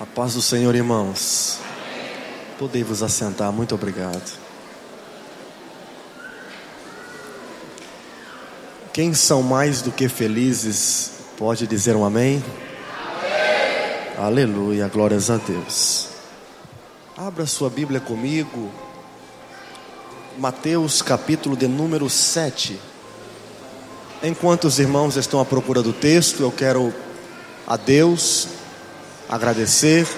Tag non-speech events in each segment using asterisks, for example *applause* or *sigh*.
A paz do Senhor, irmãos. Podei vos assentar, muito obrigado. Quem são mais do que felizes, pode dizer um amém? amém? Aleluia, glórias a Deus. Abra sua Bíblia comigo, Mateus capítulo de número 7. Enquanto os irmãos estão à procura do texto, eu quero a Deus agradecer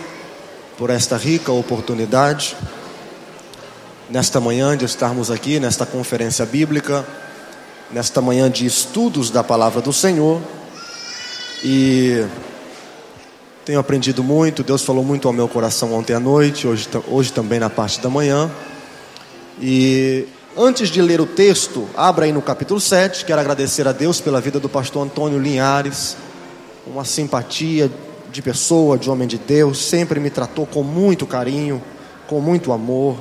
por esta rica oportunidade, nesta manhã de estarmos aqui, nesta conferência bíblica, nesta manhã de estudos da palavra do Senhor. E tenho aprendido muito, Deus falou muito ao meu coração ontem à noite, hoje, hoje também na parte da manhã. E antes de ler o texto, abra aí no capítulo 7, quero agradecer a Deus pela vida do pastor Antônio Linhares, uma simpatia de pessoa, de homem de Deus, sempre me tratou com muito carinho, com muito amor.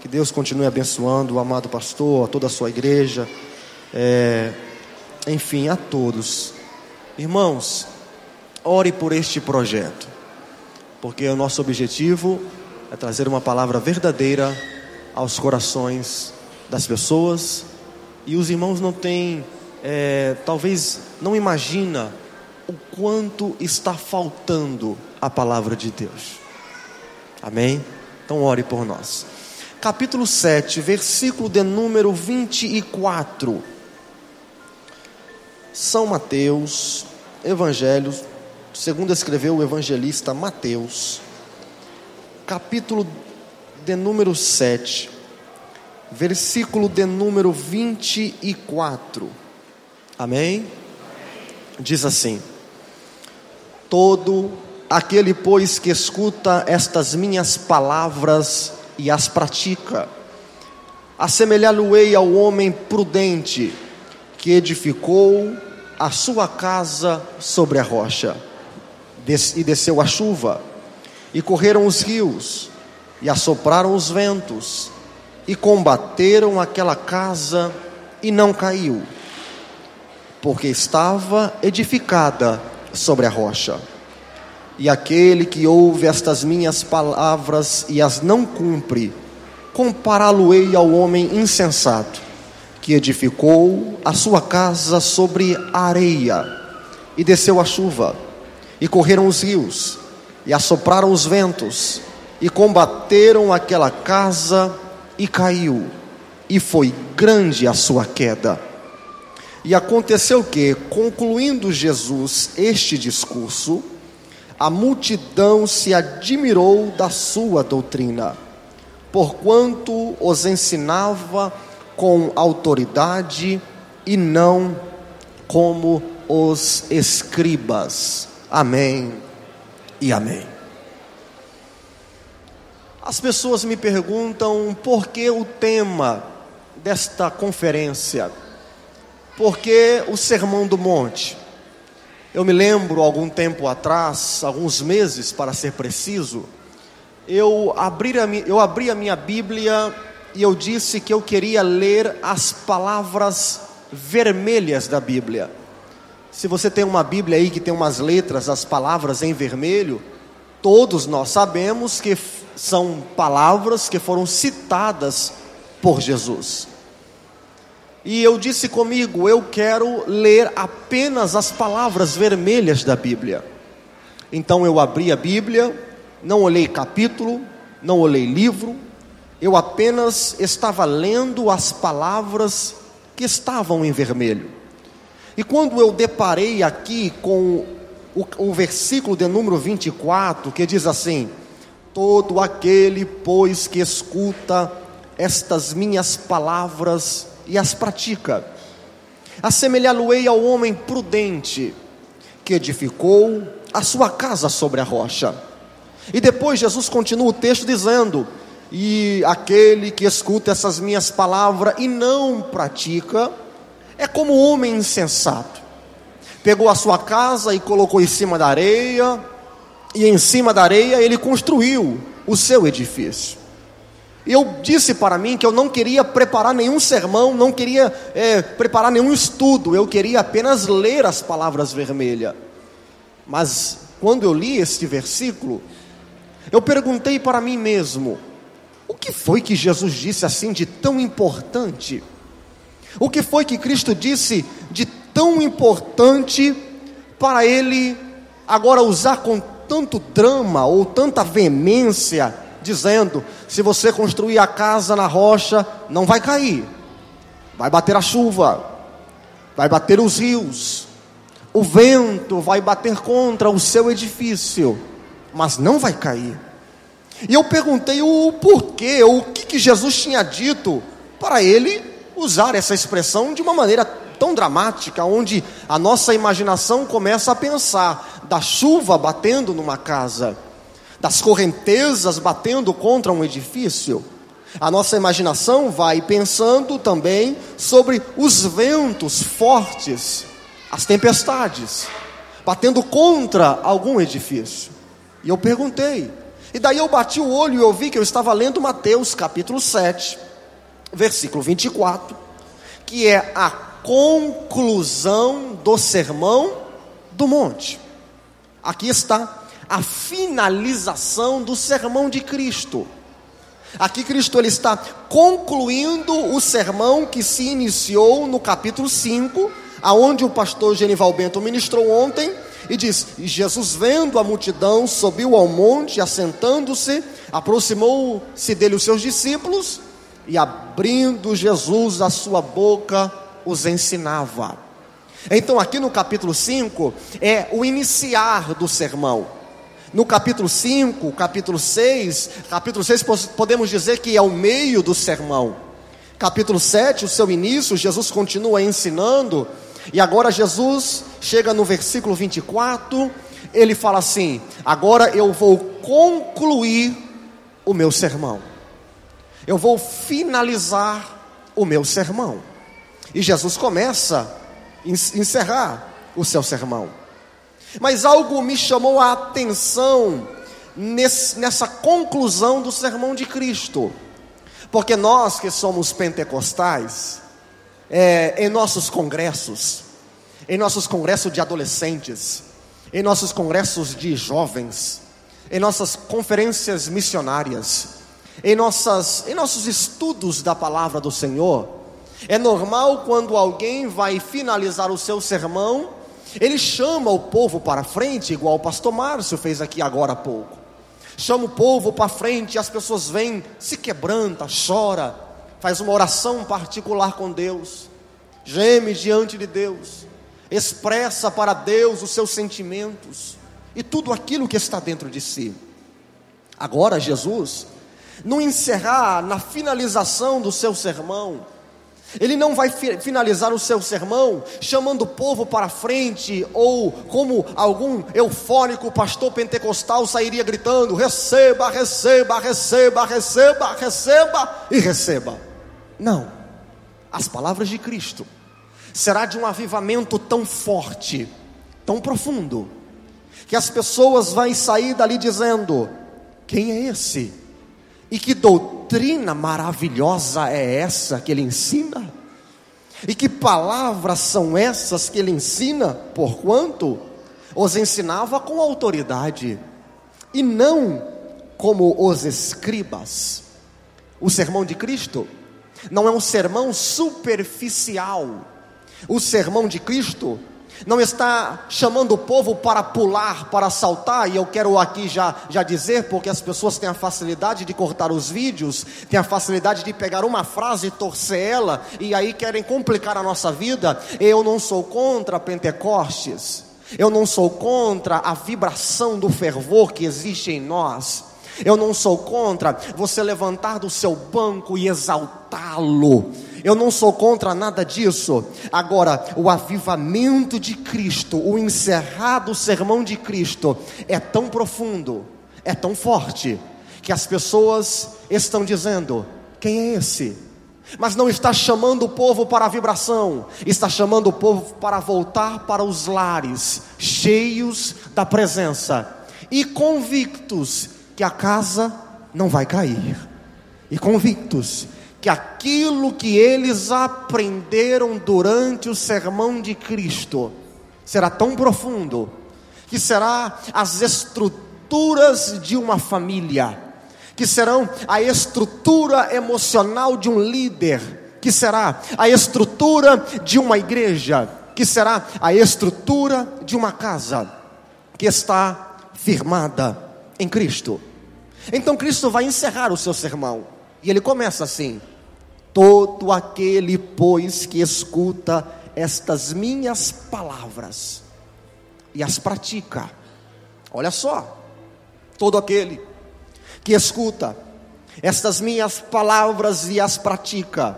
Que Deus continue abençoando o amado pastor, a toda a sua igreja, é, enfim, a todos. Irmãos, ore por este projeto, porque o nosso objetivo é trazer uma palavra verdadeira aos corações das pessoas e os irmãos não têm, é, talvez não imagina o quanto está faltando a palavra de Deus. Amém? Então ore por nós. Capítulo 7, versículo de número 24. São Mateus, Evangelho, segundo escreveu o evangelista Mateus, capítulo de número 7, versículo de número 24. Amém? Diz assim: Todo aquele, pois, que escuta estas minhas palavras e as pratica, assemelhá-lo-ei ao homem prudente que edificou a sua casa sobre a rocha, e desceu a chuva, e correram os rios, e assopraram os ventos, e combateram aquela casa, e não caiu, porque estava edificada sobre a rocha. E aquele que ouve estas minhas palavras e as não cumpre, compará-lo-ei ao homem insensato, que edificou a sua casa sobre areia, e desceu a chuva, e correram os rios, e assopraram os ventos, e combateram aquela casa, e caiu, e foi grande a sua queda. E aconteceu que, concluindo Jesus este discurso, a multidão se admirou da sua doutrina, porquanto os ensinava com autoridade e não como os escribas. Amém e amém. As pessoas me perguntam por que o tema desta conferência porque o Sermão do Monte. Eu me lembro, algum tempo atrás, alguns meses para ser preciso, eu abri, a, eu abri a minha Bíblia e eu disse que eu queria ler as palavras vermelhas da Bíblia. Se você tem uma Bíblia aí que tem umas letras, as palavras em vermelho, todos nós sabemos que são palavras que foram citadas por Jesus. E eu disse comigo: eu quero ler apenas as palavras vermelhas da Bíblia. Então eu abri a Bíblia, não olhei capítulo, não olhei livro, eu apenas estava lendo as palavras que estavam em vermelho. E quando eu deparei aqui com o, o versículo de número 24, que diz assim: Todo aquele, pois, que escuta estas minhas palavras e as pratica. Assemelhá-lo-ei ao homem prudente que edificou a sua casa sobre a rocha. E depois Jesus continua o texto dizendo: E aquele que escuta essas minhas palavras e não pratica, é como um homem insensato. Pegou a sua casa e colocou em cima da areia, e em cima da areia ele construiu o seu edifício. Eu disse para mim que eu não queria preparar nenhum sermão, não queria é, preparar nenhum estudo, eu queria apenas ler as palavras vermelhas. Mas quando eu li este versículo, eu perguntei para mim mesmo: o que foi que Jesus disse assim de tão importante? O que foi que Cristo disse de tão importante para ele agora usar com tanto drama ou tanta veemência, dizendo: se você construir a casa na rocha, não vai cair, vai bater a chuva, vai bater os rios, o vento vai bater contra o seu edifício, mas não vai cair. E eu perguntei o porquê, o que, que Jesus tinha dito para ele usar essa expressão de uma maneira tão dramática, onde a nossa imaginação começa a pensar da chuva batendo numa casa, das correntezas batendo contra um edifício. A nossa imaginação vai pensando também sobre os ventos fortes, as tempestades, batendo contra algum edifício. E eu perguntei, e daí eu bati o olho e eu vi que eu estava lendo Mateus capítulo 7, versículo 24, que é a conclusão do sermão do monte. Aqui está a finalização do sermão de Cristo. Aqui Cristo ele está concluindo o sermão que se iniciou no capítulo 5, aonde o pastor Genival Bento ministrou ontem, e diz: Jesus, vendo a multidão, subiu ao monte, assentando-se, aproximou-se dele os seus discípulos, e abrindo Jesus a sua boca, os ensinava. Então, aqui no capítulo 5, é o iniciar do sermão. No capítulo 5, capítulo 6, capítulo 6 podemos dizer que é o meio do sermão. Capítulo 7, o seu início, Jesus continua ensinando, e agora Jesus chega no versículo 24, ele fala assim: Agora eu vou concluir o meu sermão, eu vou finalizar o meu sermão. E Jesus começa a encerrar o seu sermão. Mas algo me chamou a atenção nesse, nessa conclusão do sermão de Cristo, porque nós que somos pentecostais, é, em nossos congressos, em nossos congressos de adolescentes, em nossos congressos de jovens, em nossas conferências missionárias, em, nossas, em nossos estudos da palavra do Senhor, é normal quando alguém vai finalizar o seu sermão ele chama o povo para frente, igual o pastor Márcio fez aqui agora há pouco. Chama o povo para frente, as pessoas vêm, se quebranta, chora, faz uma oração particular com Deus, geme diante de Deus, expressa para Deus os seus sentimentos e tudo aquilo que está dentro de si. Agora, Jesus, no encerrar, na finalização do seu sermão, ele não vai finalizar o seu sermão chamando o povo para frente, ou como algum eufórico pastor pentecostal sairia gritando: receba, receba, receba, receba, receba e receba. Não, as palavras de Cristo será de um avivamento tão forte, tão profundo, que as pessoas vão sair dali dizendo: quem é esse? E que doutrina maravilhosa é essa que ele ensina? E que palavras são essas que ele ensina? Porquanto os ensinava com autoridade e não como os escribas. O sermão de Cristo não é um sermão superficial. O sermão de Cristo não está chamando o povo para pular, para saltar, e eu quero aqui já, já dizer, porque as pessoas têm a facilidade de cortar os vídeos, têm a facilidade de pegar uma frase e torcer ela, e aí querem complicar a nossa vida. Eu não sou contra Pentecostes, eu não sou contra a vibração do fervor que existe em nós. Eu não sou contra você levantar do seu banco e exaltá-lo. Eu não sou contra nada disso. Agora, o avivamento de Cristo, o encerrado sermão de Cristo, é tão profundo, é tão forte, que as pessoas estão dizendo: quem é esse? Mas não está chamando o povo para a vibração, está chamando o povo para voltar para os lares, cheios da presença e convictos que a casa não vai cair, e convictos que aquilo que eles aprenderam durante o sermão de Cristo será tão profundo que será as estruturas de uma família, que serão a estrutura emocional de um líder, que será a estrutura de uma igreja, que será a estrutura de uma casa, que está firmada em Cristo. Então Cristo vai encerrar o seu sermão, e ele começa assim: Todo aquele, pois, que escuta estas minhas palavras e as pratica, olha só, todo aquele que escuta estas minhas palavras e as pratica,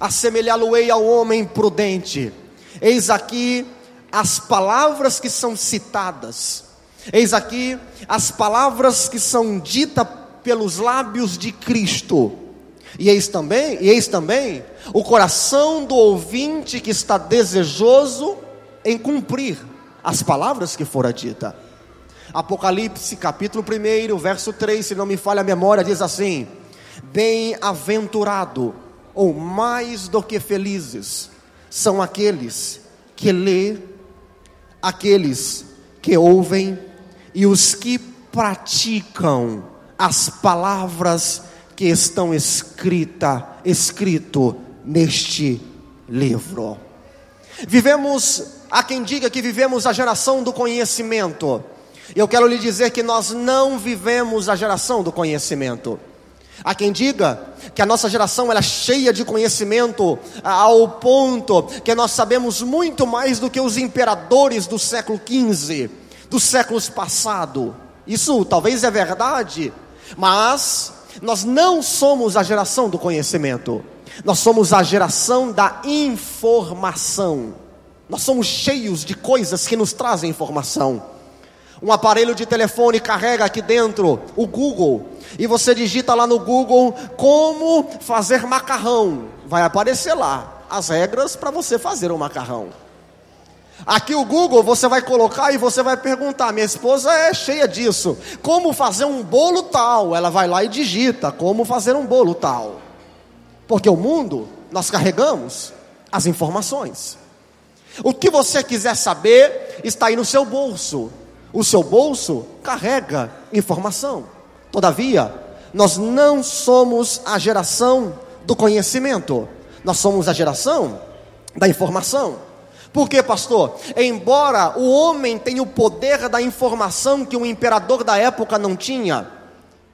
assemelhá-lo-ei ao homem prudente. Eis aqui as palavras que são citadas, eis aqui as palavras que são ditas pelos lábios de Cristo e eis também, e eis também o coração do ouvinte que está desejoso em cumprir as palavras que fora dita. Apocalipse, capítulo 1, verso 3, se não me falha a memória, diz assim: Bem-aventurado, ou mais do que felizes, são aqueles que lê, aqueles que ouvem e os que praticam as palavras que estão escrita, escrito neste livro. Vivemos, há quem diga que vivemos a geração do conhecimento. Eu quero lhe dizer que nós não vivemos a geração do conhecimento. Há quem diga que a nossa geração é cheia de conhecimento ao ponto que nós sabemos muito mais do que os imperadores do século XV, dos séculos passados. Isso talvez é verdade, mas nós não somos a geração do conhecimento, nós somos a geração da informação. Nós somos cheios de coisas que nos trazem informação. Um aparelho de telefone carrega aqui dentro o Google e você digita lá no Google como fazer macarrão. Vai aparecer lá as regras para você fazer um macarrão. Aqui o Google você vai colocar e você vai perguntar: minha esposa é cheia disso. Como fazer um bolo tal? Ela vai lá e digita: como fazer um bolo tal. Porque o mundo, nós carregamos as informações. O que você quiser saber está aí no seu bolso. O seu bolso carrega informação. Todavia, nós não somos a geração do conhecimento, nós somos a geração da informação. Por quê, pastor? Embora o homem tenha o poder da informação que o imperador da época não tinha,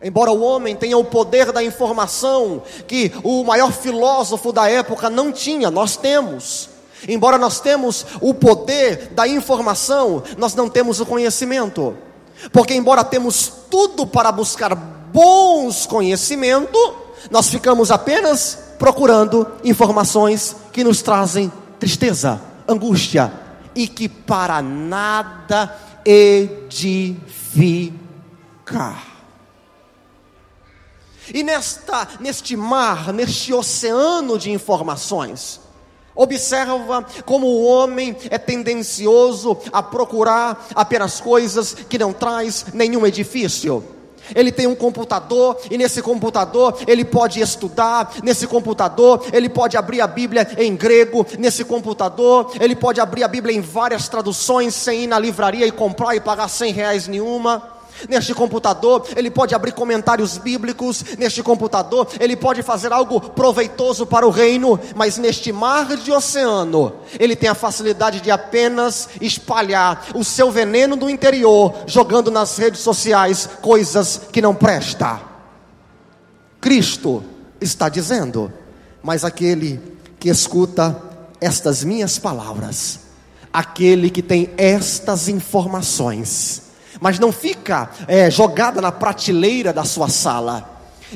embora o homem tenha o poder da informação que o maior filósofo da época não tinha, nós temos. Embora nós temos o poder da informação, nós não temos o conhecimento. Porque embora temos tudo para buscar bons conhecimentos, nós ficamos apenas procurando informações que nos trazem tristeza angústia e que para nada edifica. E nesta, neste mar, neste oceano de informações, observa como o homem é tendencioso a procurar apenas coisas que não traz nenhum edifício. Ele tem um computador e nesse computador ele pode estudar, nesse computador ele pode abrir a Bíblia em grego, nesse computador ele pode abrir a Bíblia em várias traduções sem ir na livraria e comprar e pagar cem reais nenhuma. Neste computador, ele pode abrir comentários bíblicos. Neste computador, ele pode fazer algo proveitoso para o reino. Mas neste mar de oceano, ele tem a facilidade de apenas espalhar o seu veneno do interior, jogando nas redes sociais coisas que não presta. Cristo está dizendo: Mas aquele que escuta estas minhas palavras, aquele que tem estas informações, mas não fica é, jogada na prateleira da sua sala.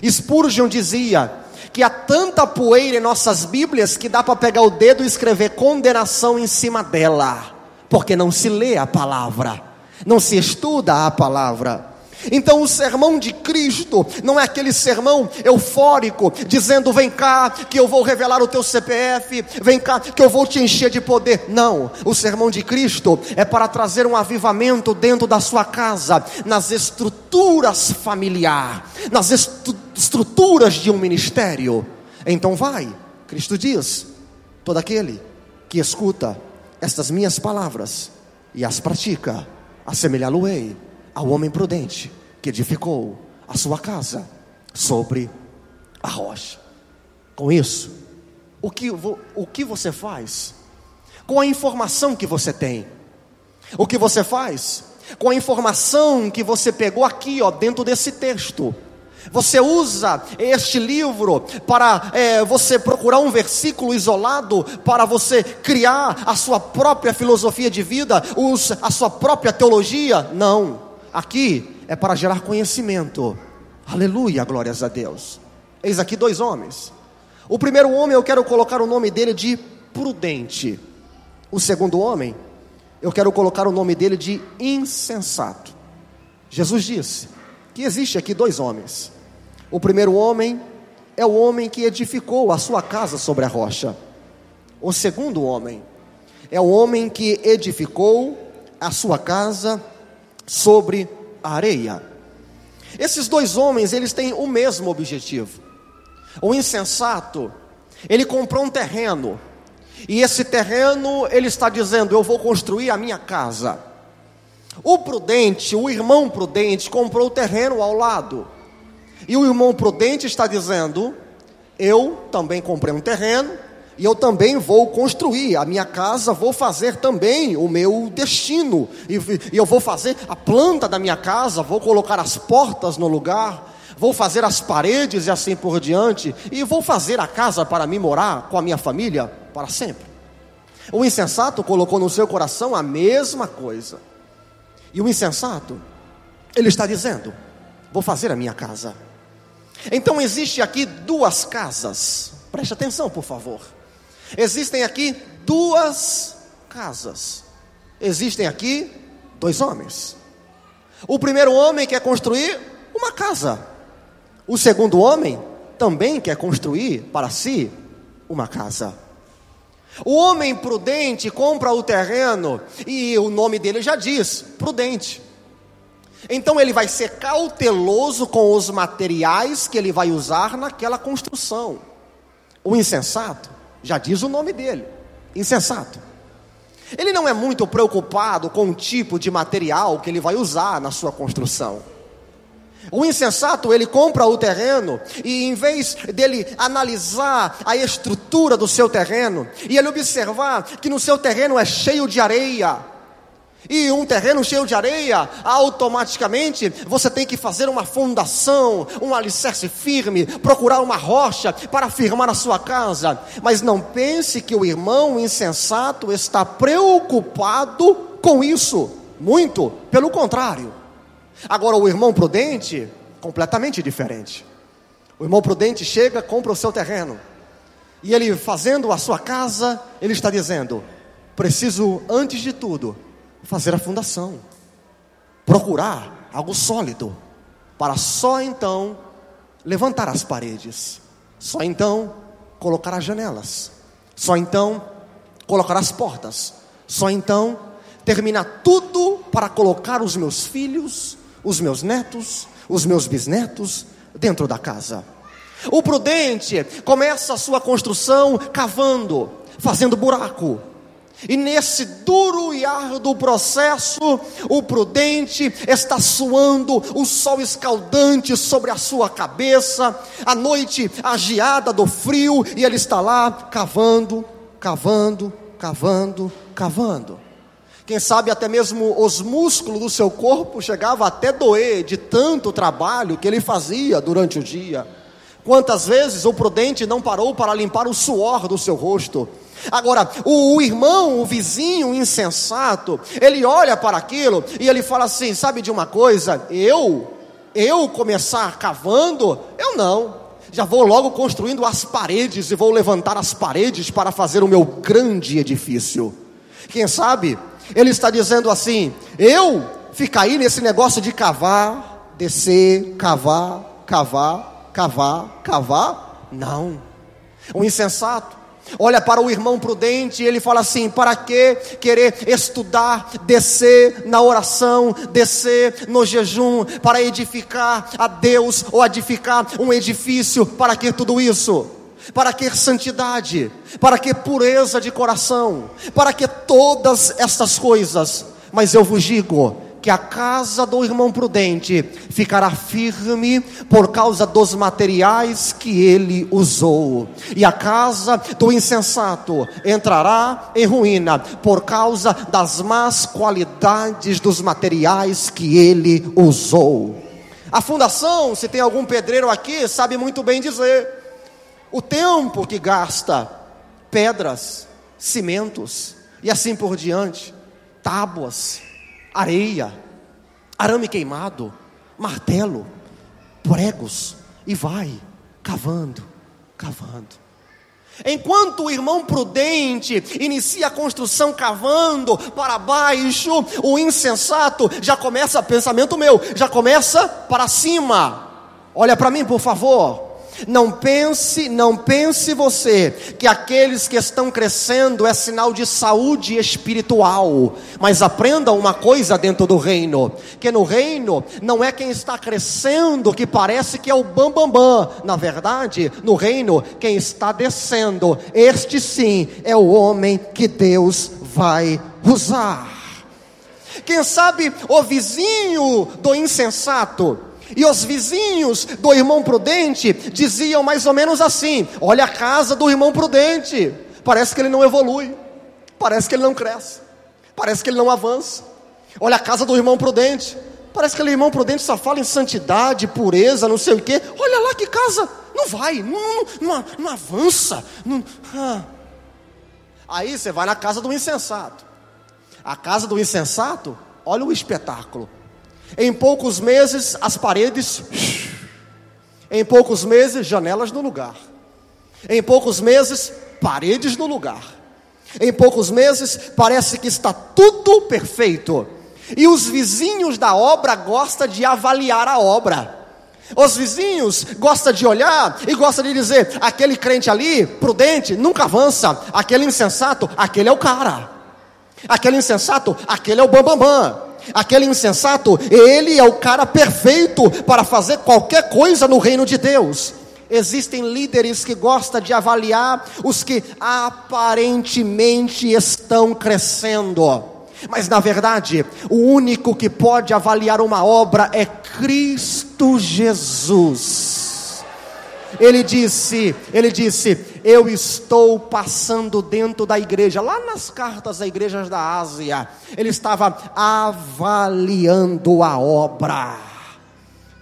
Spurgeon dizia que há tanta poeira em nossas Bíblias que dá para pegar o dedo e escrever condenação em cima dela, porque não se lê a palavra, não se estuda a palavra. Então, o sermão de Cristo não é aquele sermão eufórico, dizendo: vem cá, que eu vou revelar o teu CPF, vem cá, que eu vou te encher de poder. Não, o sermão de Cristo é para trazer um avivamento dentro da sua casa, nas estruturas familiar, nas estru estruturas de um ministério. Então, vai, Cristo diz: todo aquele que escuta estas minhas palavras e as pratica, assemelhá-lo-ei ao homem prudente que edificou a sua casa sobre a rocha. Com isso, o que, o que você faz? Com a informação que você tem. O que você faz? Com a informação que você pegou aqui, ó, dentro desse texto. Você usa este livro para é, você procurar um versículo isolado, para você criar a sua própria filosofia de vida, a sua própria teologia? Não. Aqui é para gerar conhecimento. Aleluia, glórias a Deus. Eis aqui dois homens. O primeiro homem eu quero colocar o nome dele de prudente. O segundo homem, eu quero colocar o nome dele de insensato. Jesus disse que existe aqui dois homens. O primeiro homem é o homem que edificou a sua casa sobre a rocha. O segundo homem é o homem que edificou a sua casa sobre a areia. Esses dois homens, eles têm o mesmo objetivo. O insensato, ele comprou um terreno, e esse terreno ele está dizendo: Eu vou construir a minha casa. O prudente, o irmão prudente, comprou o terreno ao lado, e o irmão prudente está dizendo: Eu também comprei um terreno, e eu também vou construir a minha casa, vou fazer também o meu destino, e, e eu vou fazer a planta da minha casa, vou colocar as portas no lugar, vou fazer as paredes e assim por diante, e vou fazer a casa para mim morar com a minha família para sempre. O insensato colocou no seu coração a mesma coisa. E o insensato, ele está dizendo: Vou fazer a minha casa. Então existe aqui duas casas. Preste atenção, por favor. Existem aqui duas casas. Existem aqui dois homens. O primeiro homem quer construir uma casa. O segundo homem também quer construir para si uma casa. O homem prudente compra o terreno e o nome dele já diz: prudente. Então ele vai ser cauteloso com os materiais que ele vai usar naquela construção. O insensato, já diz o nome dele: insensato. Ele não é muito preocupado com o tipo de material que ele vai usar na sua construção. O insensato, ele compra o terreno e em vez dele analisar a estrutura do seu terreno e ele observar que no seu terreno é cheio de areia, e um terreno cheio de areia, automaticamente você tem que fazer uma fundação, um alicerce firme, procurar uma rocha para firmar a sua casa. Mas não pense que o irmão insensato está preocupado com isso. Muito, pelo contrário. Agora, o irmão prudente, completamente diferente. O irmão prudente chega, compra o seu terreno. E ele fazendo a sua casa, ele está dizendo: preciso, antes de tudo, fazer a fundação, procurar algo sólido, para só então levantar as paredes, só então colocar as janelas, só então colocar as portas, só então terminar tudo para colocar os meus filhos os meus netos, os meus bisnetos dentro da casa. O prudente começa a sua construção cavando, fazendo buraco. E nesse duro e árduo processo, o prudente está suando, o sol escaldante sobre a sua cabeça, a noite agiada do frio, e ele está lá cavando, cavando, cavando, cavando. Quem sabe até mesmo os músculos do seu corpo chegavam até doer de tanto trabalho que ele fazia durante o dia. Quantas vezes o prudente não parou para limpar o suor do seu rosto? Agora, o, o, irmão, o vizinho insensato, ele olha para aquilo e ele fala assim: sabe de uma coisa? Eu, eu começar cavando? Eu não. Já vou logo construindo as paredes e vou levantar as paredes para fazer o meu grande edifício. Quem sabe ele está dizendo assim: eu ficar aí nesse negócio de cavar, descer, cavar, cavar, cavar, cavar? Não. O insensato olha para o irmão prudente e ele fala assim: para que querer estudar, descer na oração, descer no jejum, para edificar a Deus ou edificar um edifício? Para que tudo isso? Para que santidade? Para que pureza de coração? Para que todas estas coisas? Mas eu vos digo que a casa do irmão prudente ficará firme por causa dos materiais que ele usou, e a casa do insensato entrará em ruína por causa das más qualidades dos materiais que ele usou. A fundação, se tem algum pedreiro aqui, sabe muito bem dizer. O tempo que gasta pedras, cimentos e assim por diante, tábuas, areia, arame queimado, martelo, pregos e vai cavando, cavando. Enquanto o irmão prudente inicia a construção cavando para baixo, o insensato já começa, pensamento meu, já começa para cima. Olha para mim, por favor. Não pense, não pense você que aqueles que estão crescendo é sinal de saúde espiritual, mas aprenda uma coisa dentro do reino, que no reino não é quem está crescendo que parece que é o bam bam bam. Na verdade, no reino quem está descendo, este sim é o homem que Deus vai usar. Quem sabe o vizinho do insensato e os vizinhos do irmão prudente diziam mais ou menos assim: Olha a casa do irmão prudente, parece que ele não evolui, parece que ele não cresce, parece que ele não avança. Olha a casa do irmão prudente, parece que aquele irmão prudente só fala em santidade, pureza, não sei o quê. Olha lá que casa, não vai, não, não, não, não avança. Não, ah. Aí você vai na casa do insensato. A casa do insensato, olha o espetáculo. Em poucos meses, as paredes. Em poucos meses, janelas no lugar. Em poucos meses, paredes no lugar. Em poucos meses, parece que está tudo perfeito. E os vizinhos da obra gostam de avaliar a obra. Os vizinhos gostam de olhar e gostam de dizer: aquele crente ali, prudente, nunca avança. Aquele insensato, aquele é o cara. Aquele insensato, aquele é o bambambam. Bam, bam. Aquele insensato, ele é o cara perfeito para fazer qualquer coisa no reino de Deus. Existem líderes que gostam de avaliar os que aparentemente estão crescendo. Mas na verdade, o único que pode avaliar uma obra é Cristo Jesus. Ele disse, ele disse: "Eu estou passando dentro da igreja". Lá nas cartas das igrejas da Ásia, ele estava avaliando a obra.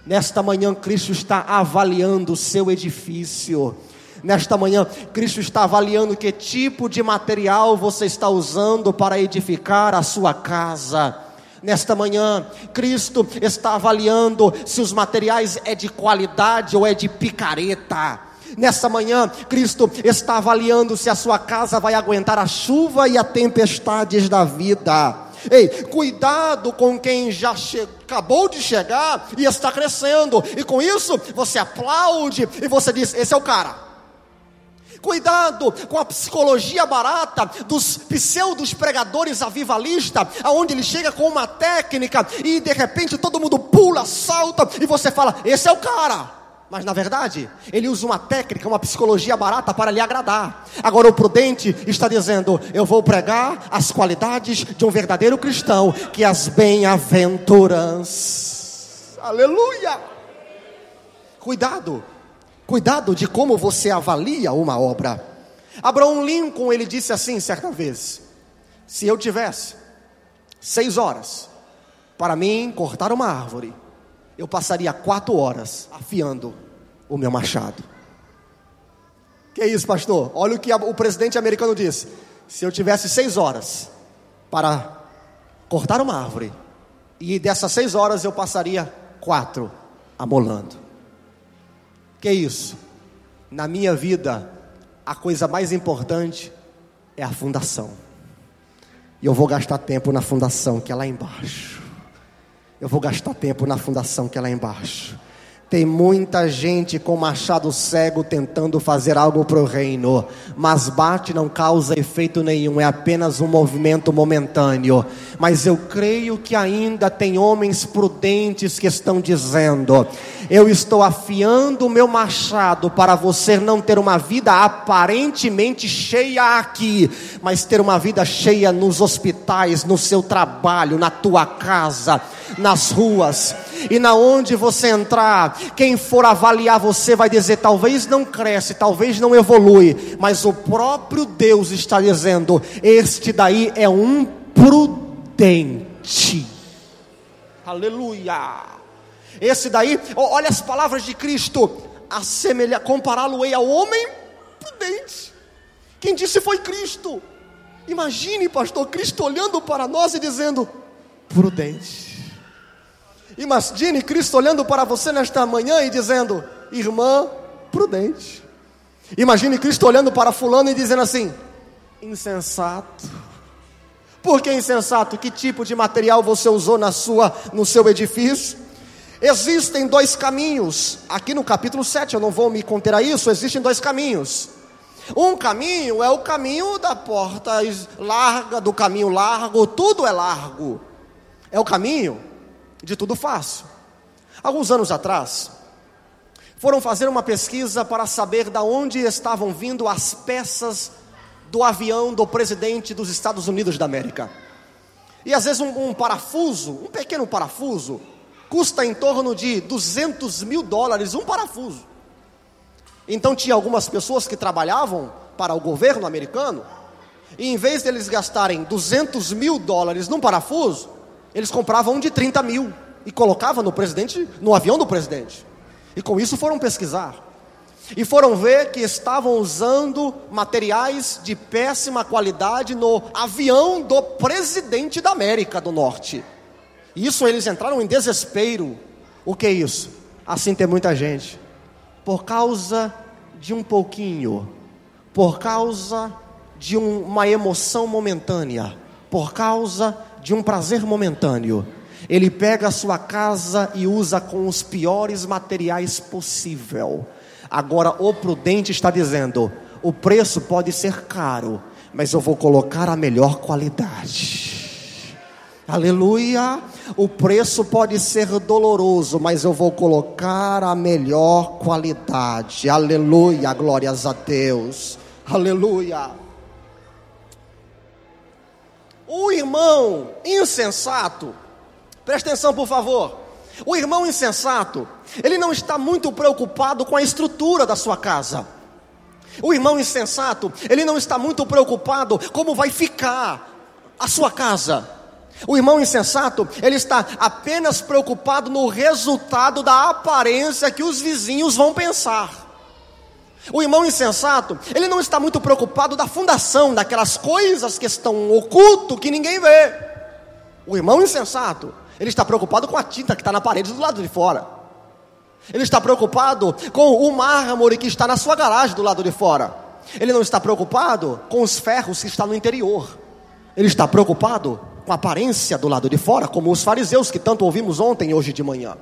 Nesta manhã Cristo está avaliando o seu edifício. Nesta manhã, Cristo está avaliando que tipo de material você está usando para edificar a sua casa. Nesta manhã, Cristo está avaliando se os materiais é de qualidade ou é de picareta. Nesta manhã, Cristo está avaliando se a sua casa vai aguentar a chuva e as tempestades da vida. Ei, cuidado com quem já acabou de chegar e está crescendo, e com isso você aplaude e você diz: esse é o cara. Cuidado com a psicologia barata dos pseudos pregadores avivalistas, aonde ele chega com uma técnica e de repente todo mundo pula, salta e você fala: "Esse é o cara". Mas na verdade, ele usa uma técnica, uma psicologia barata para lhe agradar. Agora o prudente está dizendo: "Eu vou pregar as qualidades de um verdadeiro cristão, que as bem-aventuranças". Aleluia! Cuidado Cuidado de como você avalia uma obra. Abraão Lincoln, ele disse assim certa vez: Se eu tivesse seis horas para mim cortar uma árvore, eu passaria quatro horas afiando o meu machado. Que isso, pastor? Olha o que o presidente americano disse: Se eu tivesse seis horas para cortar uma árvore, e dessas seis horas eu passaria quatro amolando. Que isso? Na minha vida, a coisa mais importante é a fundação. E eu vou gastar tempo na fundação que é lá embaixo. Eu vou gastar tempo na fundação que é lá embaixo. Tem muita gente com machado cego tentando fazer algo para o reino, mas bate não causa efeito nenhum, é apenas um movimento momentâneo. Mas eu creio que ainda tem homens prudentes que estão dizendo: eu estou afiando o meu machado para você não ter uma vida aparentemente cheia aqui, mas ter uma vida cheia nos hospitais, no seu trabalho, na tua casa, nas ruas e na onde você entrar, quem for avaliar você vai dizer: talvez não cresce, talvez não evolui, mas o próprio Deus está dizendo: este daí é um prudente. Aleluia. Esse daí, olha as palavras de Cristo, assemelhar, compará-lo-ei ao homem prudente. Quem disse foi Cristo. Imagine, pastor, Cristo olhando para nós e dizendo: prudente. Imagine Cristo olhando para você nesta manhã e dizendo: irmã prudente. Imagine Cristo olhando para Fulano e dizendo assim: insensato. Por que insensato? Que tipo de material você usou na sua, no seu edifício? Existem dois caminhos. Aqui no capítulo 7, eu não vou me conter a isso, existem dois caminhos. Um caminho é o caminho da porta larga, do caminho largo, tudo é largo. É o caminho de tudo fácil. Alguns anos atrás, foram fazer uma pesquisa para saber de onde estavam vindo as peças do avião do presidente dos Estados Unidos da América. E às vezes um, um parafuso, um pequeno parafuso, custa em torno de 200 mil dólares um parafuso. Então tinha algumas pessoas que trabalhavam para o governo americano, e em vez deles gastarem 200 mil dólares num parafuso, eles compravam um de 30 mil e colocavam no presidente, no avião do presidente. E com isso foram pesquisar. E foram ver que estavam usando materiais de péssima qualidade no avião do presidente da América do Norte. Isso eles entraram em desespero. O que é isso? Assim tem muita gente. Por causa de um pouquinho, por causa de um, uma emoção momentânea, por causa de um prazer momentâneo. Ele pega a sua casa e usa com os piores materiais possível. Agora o prudente está dizendo: o preço pode ser caro, mas eu vou colocar a melhor qualidade. Aleluia. O preço pode ser doloroso, mas eu vou colocar a melhor qualidade. Aleluia. Glórias a Deus. Aleluia. O irmão insensato, presta atenção por favor. O irmão insensato, ele não está muito preocupado com a estrutura da sua casa. O irmão insensato, ele não está muito preocupado como vai ficar a sua casa. O irmão insensato, ele está apenas preocupado no resultado da aparência que os vizinhos vão pensar. O irmão insensato, ele não está muito preocupado da fundação, daquelas coisas que estão oculto que ninguém vê. O irmão insensato, ele está preocupado com a tinta que está na parede do lado de fora. Ele está preocupado com o mármore que está na sua garagem do lado de fora. Ele não está preocupado com os ferros que estão no interior. Ele está preocupado com a aparência do lado de fora, como os fariseus que tanto ouvimos ontem e hoje de manhã.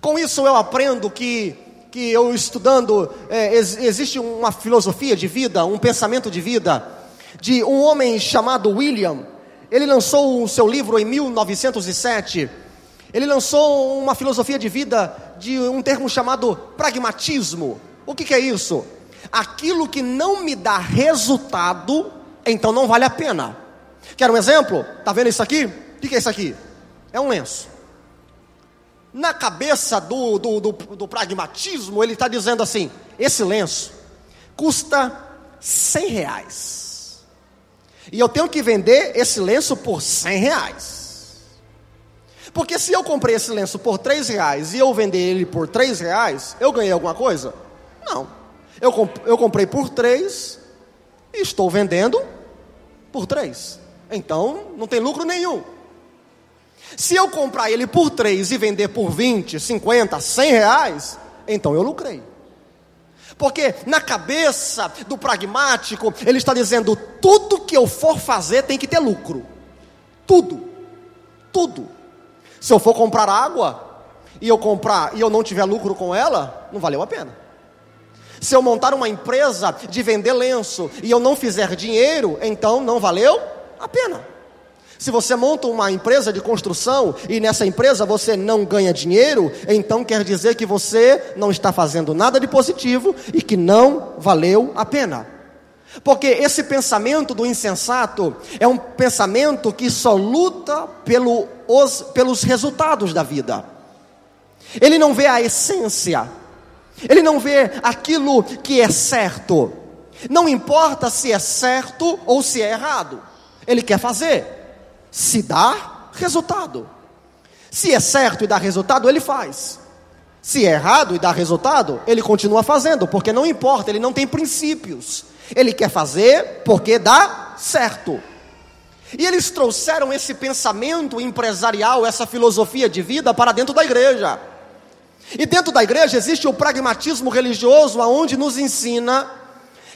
Com isso eu aprendo que que eu estudando, é, existe uma filosofia de vida, um pensamento de vida, de um homem chamado William. Ele lançou o seu livro em 1907. Ele lançou uma filosofia de vida de um termo chamado pragmatismo. O que, que é isso? Aquilo que não me dá resultado, então não vale a pena. Quer um exemplo? Tá vendo isso aqui? O que, que é isso aqui? É um lenço. Na cabeça do, do, do, do pragmatismo, ele está dizendo assim: esse lenço custa 100 reais. E eu tenho que vender esse lenço por 100 reais. Porque se eu comprei esse lenço por 3 reais e eu vender ele por 3 reais, eu ganhei alguma coisa? Não. Eu, comp eu comprei por 3 e estou vendendo por 3. Então, não tem lucro nenhum. Se eu comprar ele por 3 e vender por 20, 50, 100 reais, então eu lucrei. Porque na cabeça do pragmático, ele está dizendo: tudo que eu for fazer tem que ter lucro. Tudo. Tudo. Se eu for comprar água e eu comprar e eu não tiver lucro com ela, não valeu a pena. Se eu montar uma empresa de vender lenço e eu não fizer dinheiro, então não valeu a pena. Se você monta uma empresa de construção e nessa empresa você não ganha dinheiro, então quer dizer que você não está fazendo nada de positivo e que não valeu a pena. Porque esse pensamento do insensato é um pensamento que só luta pelo, os, pelos resultados da vida. Ele não vê a essência, ele não vê aquilo que é certo. Não importa se é certo ou se é errado, ele quer fazer. Se dá resultado. Se é certo e dá resultado, ele faz. Se é errado e dá resultado, ele continua fazendo, porque não importa, ele não tem princípios. Ele quer fazer porque dá certo. E eles trouxeram esse pensamento empresarial, essa filosofia de vida para dentro da igreja. E dentro da igreja existe o pragmatismo religioso, aonde nos ensina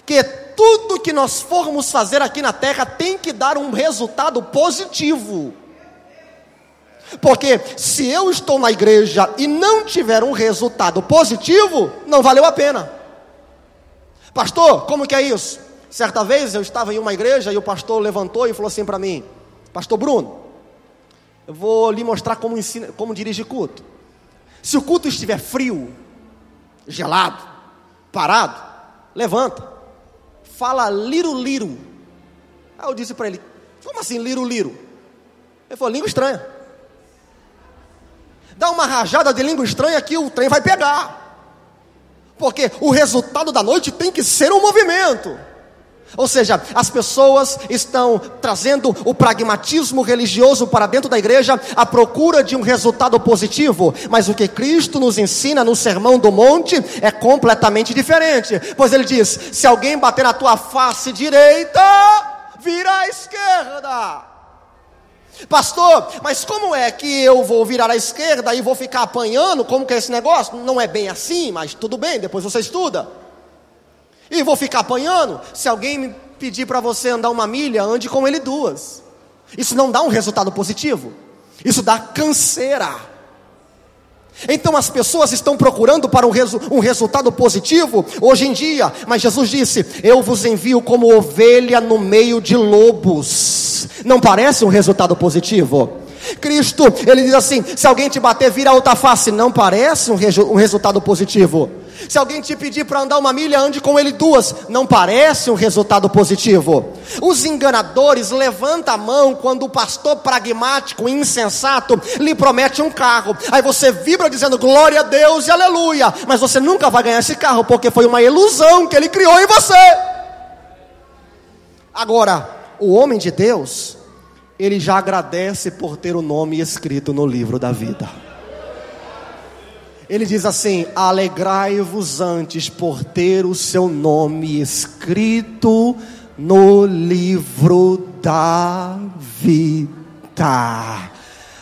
que tudo que nós formos fazer aqui na terra tem que dar um resultado positivo. Porque se eu estou na igreja e não tiver um resultado positivo, não valeu a pena. Pastor, como que é isso? Certa vez eu estava em uma igreja e o pastor levantou e falou assim para mim: Pastor Bruno, eu vou lhe mostrar como, ensina, como dirige culto. Se o culto estiver frio, gelado, parado, levanta, fala liro-liro. Aí eu disse para ele: Como assim liro-liro? Ele falou: Língua estranha. Dá uma rajada de língua estranha que o trem vai pegar. Porque o resultado da noite tem que ser um movimento. Ou seja, as pessoas estão trazendo o pragmatismo religioso para dentro da igreja à procura de um resultado positivo, mas o que Cristo nos ensina no Sermão do Monte é completamente diferente. Pois ele diz: se alguém bater na tua face direita, vira à esquerda. Pastor, mas como é que eu vou virar à esquerda e vou ficar apanhando? Como que é esse negócio? Não é bem assim, mas tudo bem, depois você estuda. E vou ficar apanhando? Se alguém me pedir para você andar uma milha, ande com ele duas. Isso não dá um resultado positivo. Isso dá canseira. Então as pessoas estão procurando para um, resu um, resultado positivo hoje em dia, mas Jesus disse: Eu vos envio como ovelha no meio de lobos. Não parece um resultado positivo? Cristo, ele diz assim: se alguém te bater, vira outra face. Não parece um, um resultado positivo? Se alguém te pedir para andar uma milha, ande com ele duas. Não parece um resultado positivo. Os enganadores levantam a mão quando o pastor pragmático, insensato, lhe promete um carro. Aí você vibra dizendo glória a Deus e aleluia. Mas você nunca vai ganhar esse carro porque foi uma ilusão que ele criou em você. Agora, o homem de Deus, ele já agradece por ter o nome escrito no livro da vida. Ele diz assim: Alegrai-vos antes por ter o seu nome escrito no livro da vida.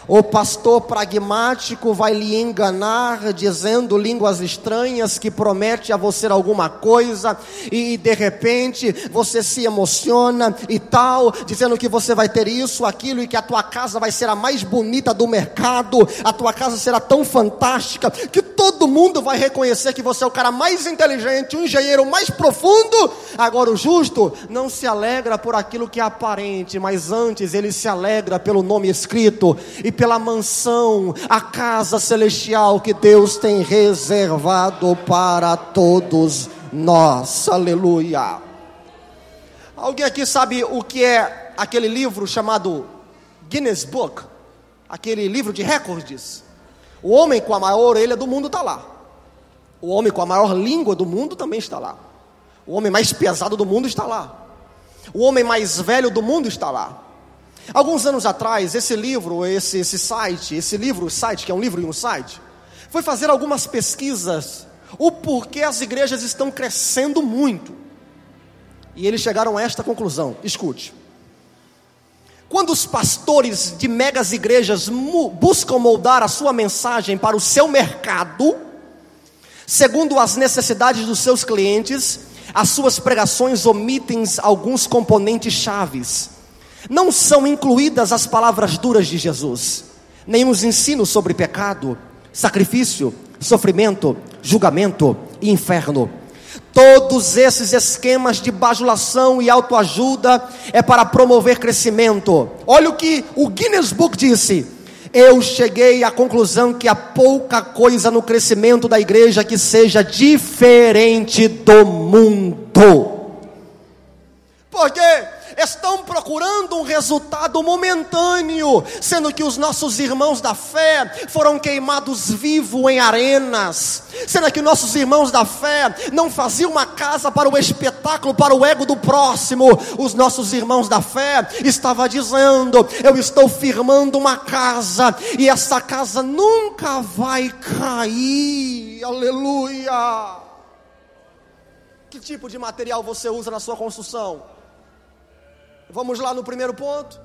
O pastor pragmático vai lhe enganar dizendo línguas estranhas que promete a você alguma coisa e de repente você se emociona e tal, dizendo que você vai ter isso, aquilo e que a tua casa vai ser a mais bonita do mercado, a tua casa será tão fantástica que todo mundo vai reconhecer que você é o cara mais inteligente, o engenheiro mais profundo. Agora o justo não se alegra por aquilo que é aparente, mas antes ele se alegra pelo nome escrito e pela mansão, a casa celestial que Deus tem reservado para todos nós. Aleluia. Alguém aqui sabe o que é aquele livro chamado Guinness Book? Aquele livro de recordes? O homem com a maior orelha do mundo está lá. O homem com a maior língua do mundo também está lá. O homem mais pesado do mundo está lá. O homem mais velho do mundo está lá. Alguns anos atrás, esse livro, esse, esse site, esse livro, site, que é um livro e um site, foi fazer algumas pesquisas, o porquê as igrejas estão crescendo muito. E eles chegaram a esta conclusão: escute. Quando os pastores de megas igrejas buscam moldar a sua mensagem para o seu mercado, segundo as necessidades dos seus clientes, as suas pregações omitem alguns componentes chaves não são incluídas as palavras duras de Jesus, nem os ensinos sobre pecado, sacrifício, sofrimento, julgamento e inferno. Todos esses esquemas de bajulação e autoajuda é para promover crescimento. Olha o que o Guinness Book disse. Eu cheguei à conclusão que há pouca coisa no crescimento da igreja que seja diferente do mundo. Por quê? Estão procurando um resultado momentâneo, sendo que os nossos irmãos da fé foram queimados vivos em arenas, sendo que nossos irmãos da fé não faziam uma casa para o espetáculo, para o ego do próximo, os nossos irmãos da fé estavam dizendo: Eu estou firmando uma casa, e essa casa nunca vai cair, aleluia. Que tipo de material você usa na sua construção? Vamos lá no primeiro ponto.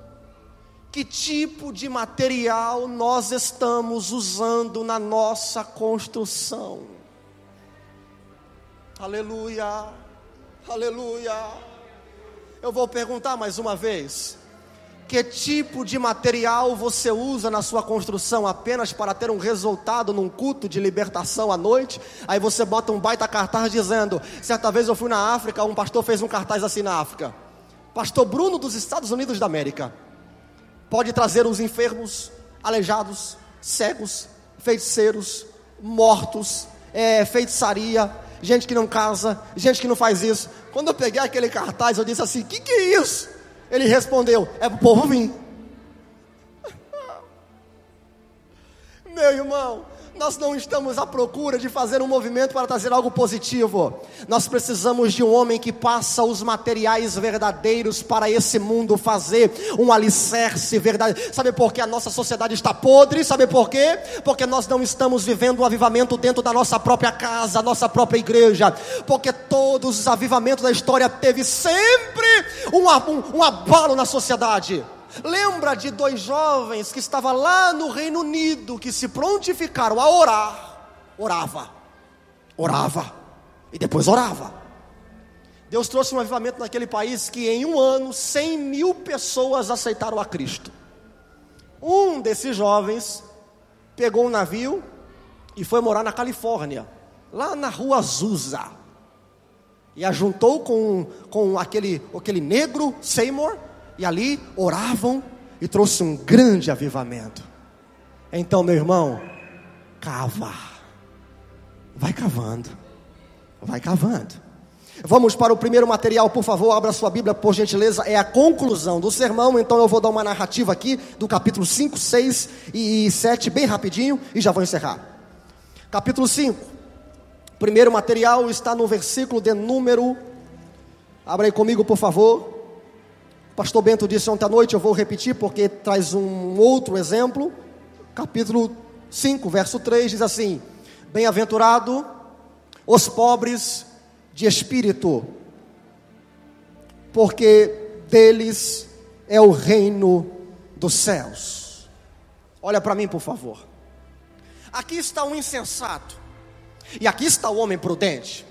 Que tipo de material nós estamos usando na nossa construção? Aleluia, aleluia. Eu vou perguntar mais uma vez: que tipo de material você usa na sua construção apenas para ter um resultado num culto de libertação à noite? Aí você bota um baita cartaz dizendo: certa vez eu fui na África, um pastor fez um cartaz assim na África. Pastor Bruno dos Estados Unidos da América pode trazer os enfermos, aleijados, cegos, feiticeiros, mortos, é, feitiçaria, gente que não casa, gente que não faz isso. Quando eu peguei aquele cartaz, eu disse assim: "Que que é isso?" Ele respondeu: "É para o povo vir." *laughs* Meu irmão, nós não estamos à procura de fazer um movimento para trazer algo positivo. Nós precisamos de um homem que passa os materiais verdadeiros para esse mundo fazer um alicerce verdadeiro. Sabe por que a nossa sociedade está podre? Sabe por quê? Porque nós não estamos vivendo o avivamento dentro da nossa própria casa, nossa própria igreja. Porque todos os avivamentos da história teve sempre um, um, um abalo na sociedade. Lembra de dois jovens que estavam lá no Reino Unido, que se prontificaram a orar, orava, orava, e depois orava. Deus trouxe um avivamento naquele país que em um ano 100 mil pessoas aceitaram a Cristo. Um desses jovens pegou um navio e foi morar na Califórnia, lá na rua Azusa. E ajuntou com, com aquele, aquele negro Seymour e ali oravam e trouxe um grande avivamento. Então, meu irmão, cava. Vai cavando. Vai cavando. Vamos para o primeiro material, por favor, abra sua Bíblia, por gentileza. É a conclusão do sermão, então eu vou dar uma narrativa aqui do capítulo 5, 6 e 7, bem rapidinho, e já vou encerrar. Capítulo 5. Primeiro material está no versículo de número. Abra aí comigo, por favor. Pastor Bento disse ontem à noite, eu vou repetir porque traz um outro exemplo. Capítulo 5, verso 3 diz assim: Bem-aventurado os pobres de espírito, porque deles é o reino dos céus. Olha para mim, por favor. Aqui está um insensato, e aqui está o homem prudente.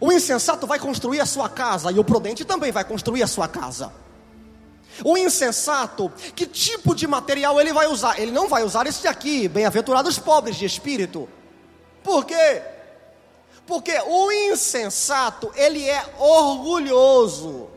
O insensato vai construir a sua casa, e o prudente também vai construir a sua casa. O insensato, que tipo de material ele vai usar? Ele não vai usar esse aqui, bem-aventurados pobres de espírito. Por quê? Porque o insensato, ele é orgulhoso.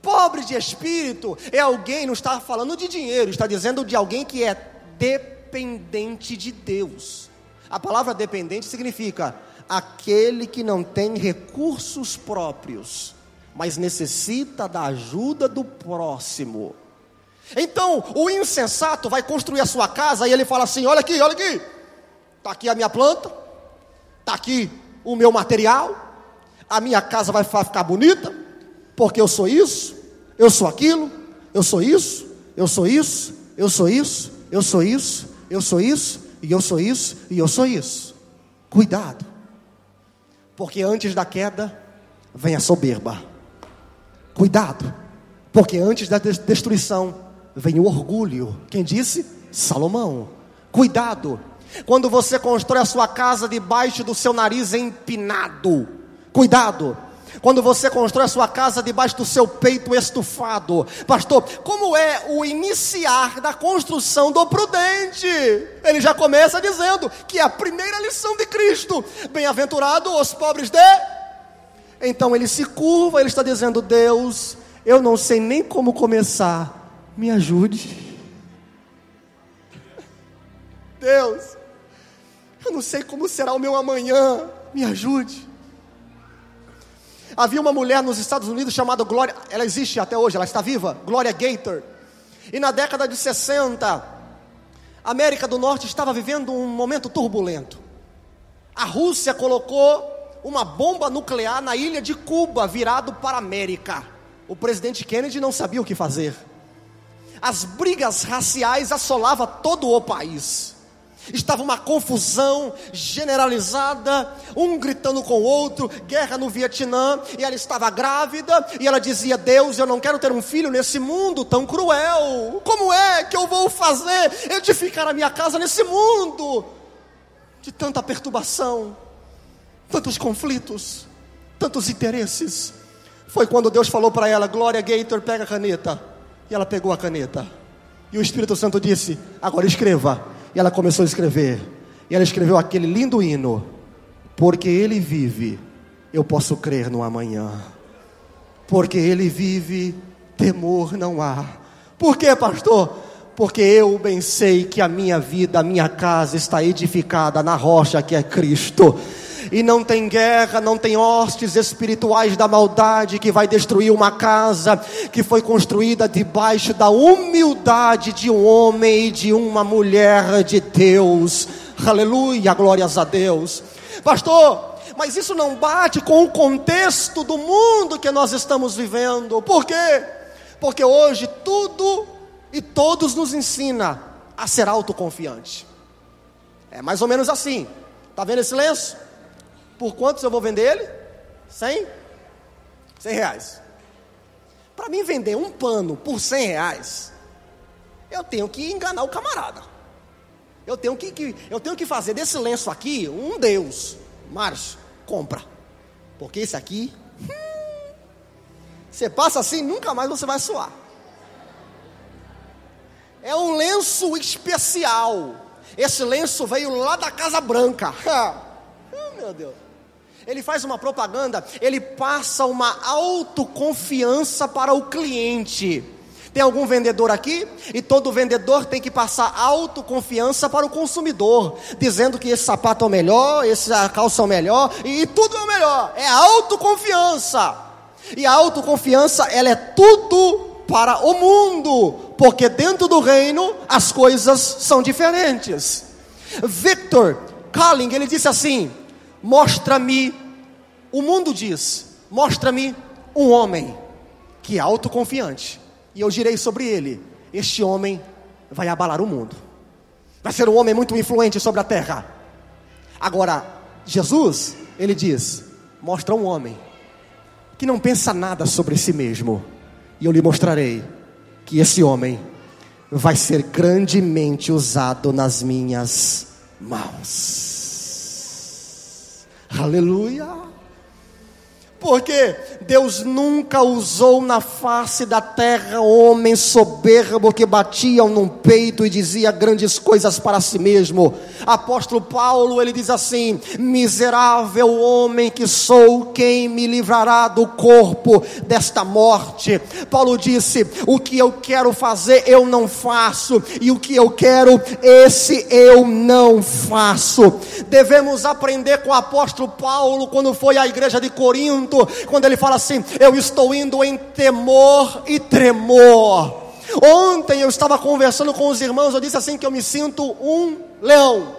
Pobre de espírito é alguém, não está falando de dinheiro, está dizendo de alguém que é dependente de Deus. A palavra dependente significa aquele que não tem recursos próprios mas necessita da ajuda do próximo. Então, o insensato vai construir a sua casa e ele fala assim: olha aqui, olha aqui, está aqui a minha planta, está aqui o meu material, a minha casa vai ficar bonita, porque eu sou isso, eu sou aquilo, eu sou isso, eu sou isso, eu sou isso, eu sou isso, eu sou isso, e eu sou isso, e eu sou isso. Cuidado, porque antes da queda vem a soberba. Cuidado, porque antes da destruição vem o orgulho. Quem disse? Salomão. Cuidado, quando você constrói a sua casa debaixo do seu nariz empinado. Cuidado, Quando você constrói a sua casa debaixo do seu peito estufado, pastor, como é o iniciar da construção do prudente? Ele já começa dizendo que é a primeira lição de Cristo: bem-aventurado os pobres de. Então ele se curva, ele está dizendo: Deus, eu não sei nem como começar, me ajude. *laughs* Deus, eu não sei como será o meu amanhã, me ajude. Havia uma mulher nos Estados Unidos chamada Glória, ela existe até hoje, ela está viva, Glória Gator. E na década de 60, a América do Norte estava vivendo um momento turbulento. A Rússia colocou uma bomba nuclear na ilha de Cuba, virado para a América. O presidente Kennedy não sabia o que fazer. As brigas raciais assolavam todo o país. Estava uma confusão generalizada, um gritando com o outro, guerra no Vietnã, e ela estava grávida, e ela dizia: Deus, eu não quero ter um filho nesse mundo tão cruel. Como é que eu vou fazer edificar a minha casa nesse mundo de tanta perturbação, tantos conflitos, tantos interesses? Foi quando Deus falou para ela: Glória Gator, pega a caneta. E ela pegou a caneta. E o Espírito Santo disse: Agora escreva e ela começou a escrever. E ela escreveu aquele lindo hino: Porque Ele vive, eu posso crer no amanhã. Porque Ele vive, temor não há. Por quê, pastor? Porque eu bem sei que a minha vida, a minha casa está edificada na rocha que é Cristo e não tem guerra, não tem hostes espirituais da maldade que vai destruir uma casa que foi construída debaixo da humildade de um homem e de uma mulher de Deus. Aleluia, glórias a Deus. Pastor, mas isso não bate com o contexto do mundo que nós estamos vivendo. Por quê? Porque hoje tudo e todos nos ensina a ser autoconfiante. É mais ou menos assim. Tá vendo esse lenço? Por quantos eu vou vender ele? 100? 100 reais. Para mim vender um pano por 100 reais, eu tenho que enganar o camarada. Eu tenho que, que, eu tenho que fazer desse lenço aqui um Deus. Márcio, compra. Porque esse aqui, hum, você passa assim, nunca mais você vai suar. É um lenço especial. Esse lenço veio lá da Casa Branca. *laughs* oh, meu Deus. Ele faz uma propaganda, ele passa uma autoconfiança para o cliente. Tem algum vendedor aqui? E todo vendedor tem que passar autoconfiança para o consumidor, dizendo que esse sapato é o melhor, essa calça é o melhor, e tudo é o melhor. É autoconfiança. E a autoconfiança, ela é tudo para o mundo, porque dentro do reino as coisas são diferentes. Victor Calling, ele disse assim: Mostra-me, o mundo diz, mostra-me um homem que é autoconfiante, e eu direi sobre ele: este homem vai abalar o mundo, vai ser um homem muito influente sobre a terra. Agora, Jesus, ele diz: mostra um homem que não pensa nada sobre si mesmo, e eu lhe mostrarei que esse homem vai ser grandemente usado nas minhas mãos. Aleluia. Porque Deus nunca usou na face da terra homens soberbo que batiam no peito e dizia grandes coisas para si mesmo. Apóstolo Paulo, ele diz assim: Miserável homem que sou, quem me livrará do corpo desta morte? Paulo disse: O que eu quero fazer, eu não faço, e o que eu quero, esse eu não faço. Devemos aprender com o apóstolo Paulo quando foi à igreja de Corinto quando ele fala assim: Eu estou indo em temor e tremor. Ontem eu estava conversando com os irmãos, eu disse assim que eu me sinto um leão.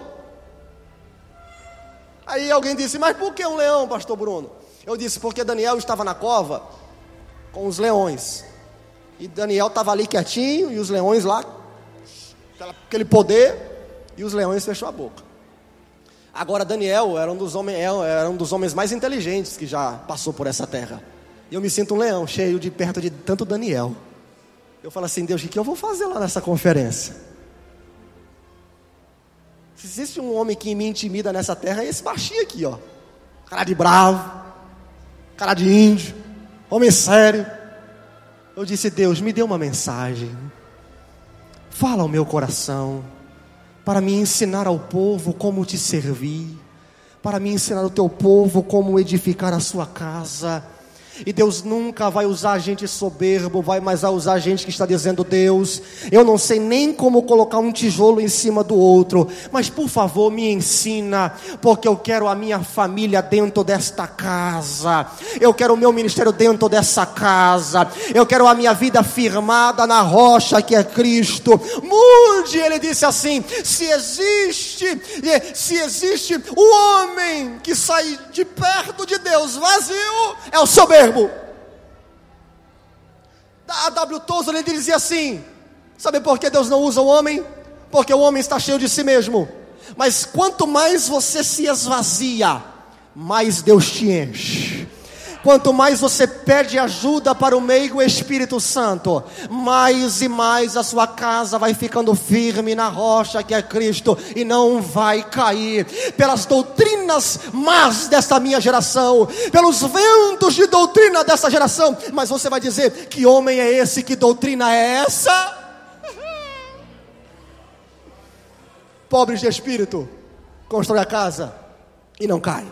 Aí alguém disse: Mas por que um leão, pastor Bruno? Eu disse: Porque Daniel estava na cova com os leões. E Daniel estava ali quietinho e os leões lá, aquele poder, e os leões fechou a boca. Agora Daniel era um dos homens, é, era um dos homens mais inteligentes que já passou por essa terra. E eu me sinto um leão cheio de perto de tanto Daniel. Eu falo assim, Deus, o que eu vou fazer lá nessa conferência? Se existe um homem que me intimida nessa terra, é esse baixinho aqui, ó. Cara de bravo, cara de índio, homem sério. Eu disse: Deus, me dê uma mensagem, fala ao meu coração, para me ensinar ao povo como te servir, para me ensinar ao teu povo como edificar a sua casa e Deus nunca vai usar gente soberbo, vai mais usar gente que está dizendo: Deus, eu não sei nem como colocar um tijolo em cima do outro, mas por favor me ensina, porque eu quero a minha família dentro desta casa, eu quero o meu ministério dentro dessa casa, eu quero a minha vida firmada na rocha que é Cristo. Mude, ele disse assim: se existe, se existe o homem que sai de perto de Deus vazio, é o soberbo soberbo. A W. Tozer ele dizia assim: Sabe por que Deus não usa o homem? Porque o homem está cheio de si mesmo. Mas quanto mais você se esvazia, mais Deus te enche. Quanto mais você pede ajuda para o meio Espírito Santo, mais e mais a sua casa vai ficando firme na rocha que é Cristo e não vai cair pelas doutrinas más desta minha geração, pelos ventos de doutrina dessa geração. Mas você vai dizer: que homem é esse? Que doutrina é essa? *laughs* Pobres de espírito, constrói a casa e não cai.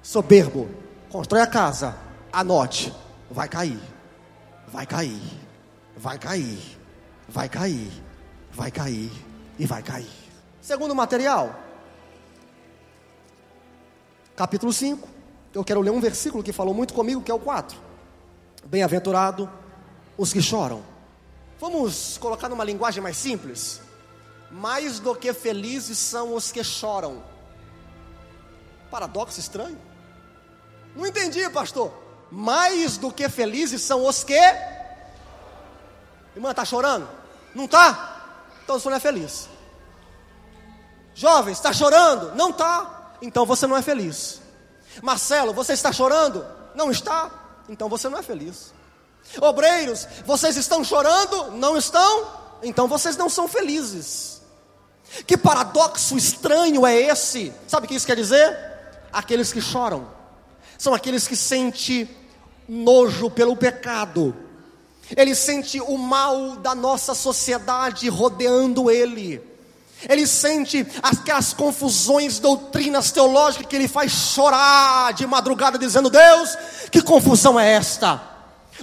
Soberbo, Constrói a casa, anote, vai cair, vai cair, vai cair, vai cair, vai cair e vai cair. Segundo material, capítulo 5. Eu quero ler um versículo que falou muito comigo, que é o 4. Bem-aventurado os que choram. Vamos colocar numa linguagem mais simples. Mais do que felizes são os que choram. Paradoxo estranho. Não entendi, pastor. Mais do que felizes são os que. Irmã, está chorando? Não está? Então você não é feliz. Jovem, está chorando? Não está? Então você não é feliz. Marcelo, você está chorando? Não está? Então você não é feliz. Obreiros, vocês estão chorando? Não estão? Então vocês não são felizes. Que paradoxo estranho é esse? Sabe o que isso quer dizer? Aqueles que choram são aqueles que sentem nojo pelo pecado. Ele sente o mal da nossa sociedade rodeando ele. Ele sente aquelas confusões, doutrinas teológicas que ele faz chorar de madrugada, dizendo: Deus, que confusão é esta?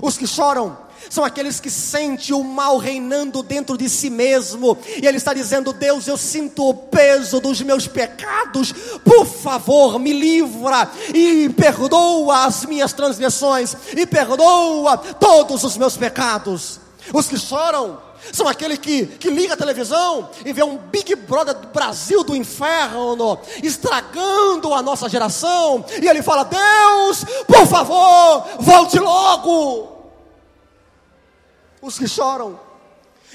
Os que choram são aqueles que sentem o mal reinando dentro de si mesmo, e ele está dizendo: Deus, eu sinto o peso dos meus pecados, por favor, me livra e perdoa as minhas transgressões, e perdoa todos os meus pecados. Os que choram são aqueles que, que liga a televisão e vê um Big Brother do Brasil do inferno, estragando a nossa geração, e ele fala: Deus, por favor, volte logo os que choram.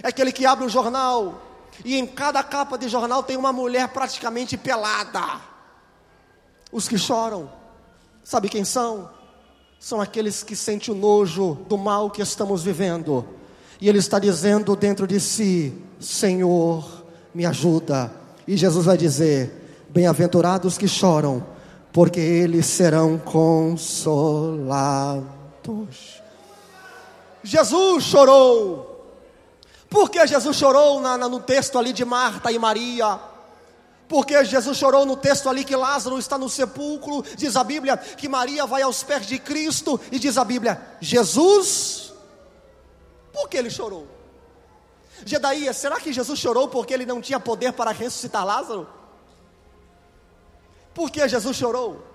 É aquele que abre o jornal e em cada capa de jornal tem uma mulher praticamente pelada. Os que choram, sabe quem são? São aqueles que sentem o nojo do mal que estamos vivendo. E ele está dizendo dentro de si: Senhor, me ajuda. E Jesus vai dizer: Bem-aventurados que choram, porque eles serão consolados. Jesus chorou. Por que Jesus chorou na, na, no texto ali de Marta e Maria? Porque Jesus chorou no texto ali que Lázaro está no sepulcro, diz a Bíblia que Maria vai aos pés de Cristo e diz a Bíblia: Jesus, por que ele chorou? Gedaías, será que Jesus chorou porque ele não tinha poder para ressuscitar Lázaro? Por que Jesus chorou?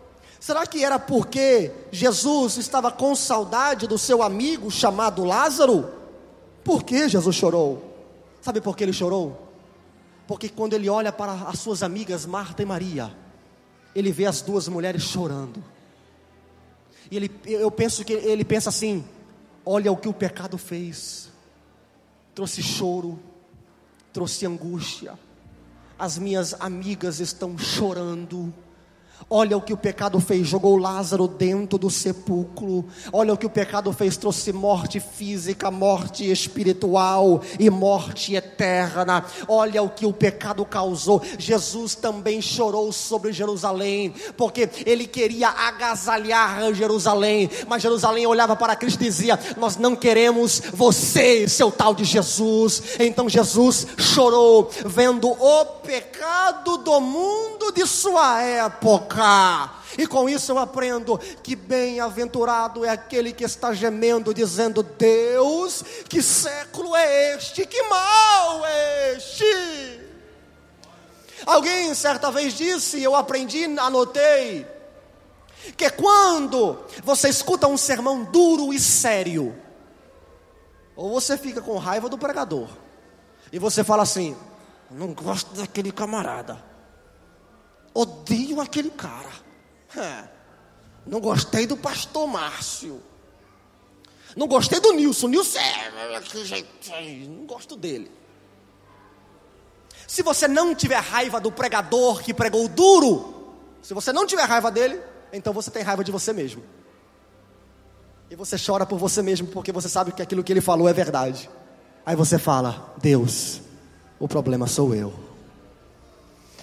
Será que era porque Jesus estava com saudade do seu amigo chamado Lázaro? Por que Jesus chorou? Sabe por que ele chorou? Porque quando ele olha para as suas amigas Marta e Maria, ele vê as duas mulheres chorando. E ele, eu penso que ele pensa assim: olha o que o pecado fez. Trouxe choro, trouxe angústia. As minhas amigas estão chorando Olha o que o pecado fez, jogou Lázaro dentro do sepulcro. Olha o que o pecado fez, trouxe morte física, morte espiritual e morte eterna. Olha o que o pecado causou. Jesus também chorou sobre Jerusalém, porque ele queria agasalhar Jerusalém, mas Jerusalém olhava para Cristo e dizia: Nós não queremos você, seu tal de Jesus. Então Jesus chorou, vendo o pecado do mundo de sua época e com isso eu aprendo que bem-aventurado é aquele que está gemendo, dizendo: Deus, que século é este? Que mal é este? Alguém certa vez disse, eu aprendi, anotei, que quando você escuta um sermão duro e sério, ou você fica com raiva do pregador, e você fala assim: não gosto daquele camarada. Odio aquele cara. É. Não gostei do pastor Márcio. Não gostei do Nilson. Nilson é. Não gosto dele. Se você não tiver raiva do pregador que pregou duro, se você não tiver raiva dele, então você tem raiva de você mesmo. E você chora por você mesmo porque você sabe que aquilo que ele falou é verdade. Aí você fala: Deus, o problema sou eu.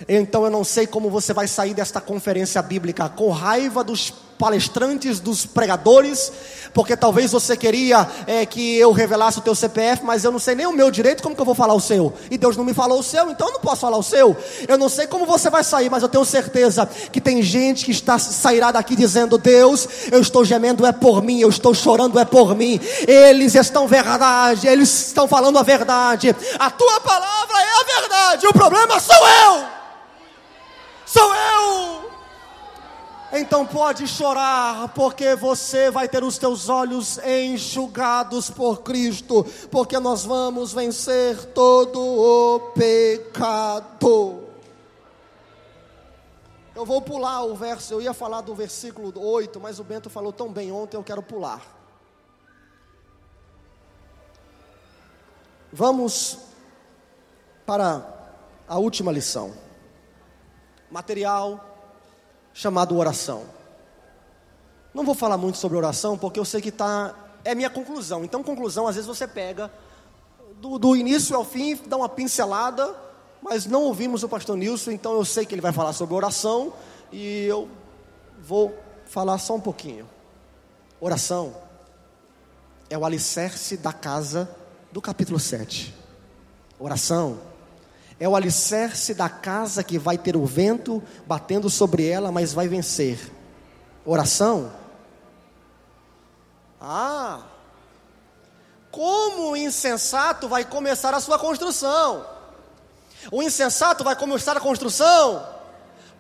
Então eu não sei como você vai sair desta conferência bíblica com raiva dos palestrantes, dos pregadores, porque talvez você queria é, que eu revelasse o teu CPF, mas eu não sei nem o meu direito, como que eu vou falar o seu? E Deus não me falou o seu, então eu não posso falar o seu. Eu não sei como você vai sair, mas eu tenho certeza que tem gente que está sairá daqui dizendo: Deus, eu estou gemendo é por mim, eu estou chorando é por mim. Eles estão verdade, eles estão falando a verdade. A tua palavra é a verdade. O problema sou eu sou eu. Então pode chorar, porque você vai ter os teus olhos enxugados por Cristo, porque nós vamos vencer todo o pecado. Eu vou pular o verso, eu ia falar do versículo 8, mas o Bento falou tão bem ontem, eu quero pular. Vamos para a última lição material chamado oração. Não vou falar muito sobre oração, porque eu sei que está. É minha conclusão. Então, conclusão, às vezes você pega do, do, início ao fim, dá uma pincelada, mas não ouvimos o pastor Nilson, então eu sei que ele vai falar sobre oração e eu vou falar só um pouquinho. Oração é o alicerce da casa do capítulo 7. Oração é o alicerce da casa que vai ter o vento batendo sobre ela, mas vai vencer. Oração? Ah, como o insensato vai começar a sua construção? O insensato vai começar a construção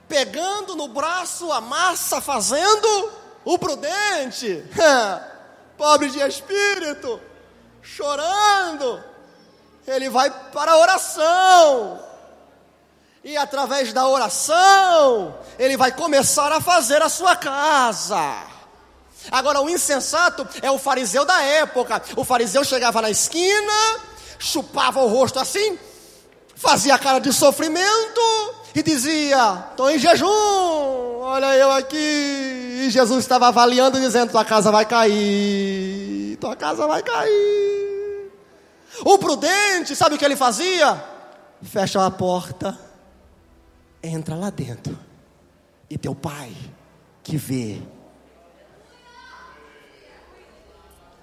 pegando no braço a massa, fazendo o prudente, *laughs* pobre de espírito, chorando ele vai para a oração. E através da oração, ele vai começar a fazer a sua casa. Agora, o insensato é o fariseu da época. O fariseu chegava na esquina, chupava o rosto assim, fazia cara de sofrimento e dizia: Estou em jejum, olha eu aqui. E Jesus estava avaliando, dizendo: Tua casa vai cair, tua casa vai cair. O prudente, sabe o que ele fazia? Fecha a porta, entra lá dentro, e teu pai, que vê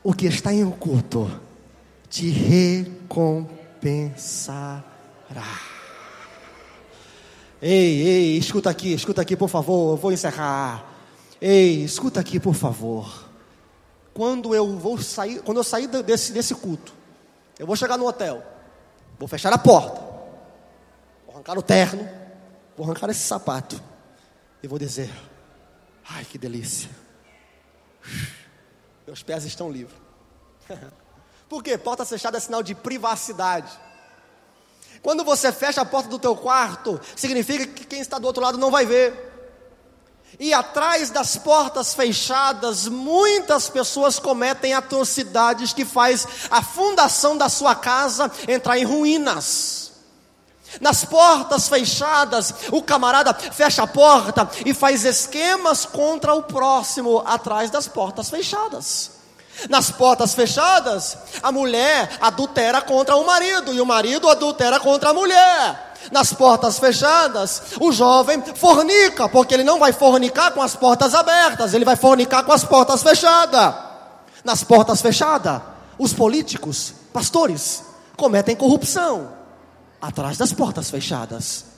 o que está em oculto, te recompensará. Ei, ei, escuta aqui, escuta aqui, por favor, eu vou encerrar. Ei, escuta aqui, por favor. Quando eu vou sair, quando eu sair desse, desse culto, eu vou chegar no hotel, vou fechar a porta, vou arrancar o terno, vou arrancar esse sapato e vou dizer: Ai, que delícia. *sighs* Meus pés estão livres. *laughs* Por quê? Porta fechada é sinal de privacidade. Quando você fecha a porta do teu quarto, significa que quem está do outro lado não vai ver. E atrás das portas fechadas, muitas pessoas cometem atrocidades que faz a fundação da sua casa entrar em ruínas. Nas portas fechadas, o camarada fecha a porta e faz esquemas contra o próximo atrás das portas fechadas. Nas portas fechadas, a mulher adultera contra o marido e o marido adultera contra a mulher. Nas portas fechadas, o jovem fornica, porque ele não vai fornicar com as portas abertas, ele vai fornicar com as portas fechadas. Nas portas fechadas, os políticos, pastores, cometem corrupção atrás das portas fechadas.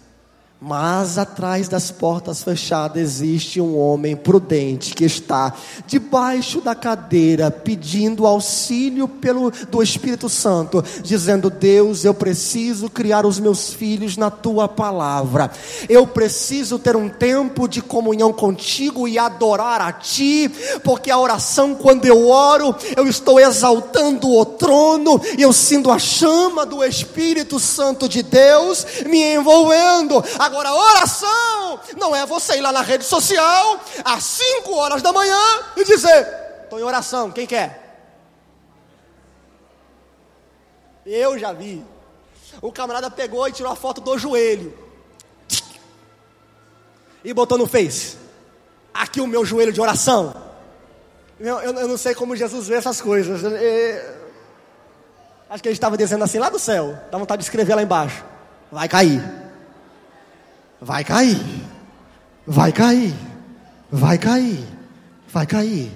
Mas atrás das portas fechadas existe um homem prudente que está debaixo da cadeira pedindo auxílio pelo do Espírito Santo, dizendo: "Deus, eu preciso criar os meus filhos na tua palavra. Eu preciso ter um tempo de comunhão contigo e adorar a ti, porque a oração quando eu oro, eu estou exaltando o trono e eu sinto a chama do Espírito Santo de Deus me envolvendo. Oração não é você ir lá na rede social às 5 horas da manhã e dizer: estou em oração, quem quer? Eu já vi. O camarada pegou e tirou a foto do joelho e botou no Face. Aqui o meu joelho de oração. Eu, eu, eu não sei como Jesus vê essas coisas. Acho que ele estava dizendo assim lá do céu. Dá vontade de escrever lá embaixo. Vai cair vai cair, vai cair, vai cair, vai cair.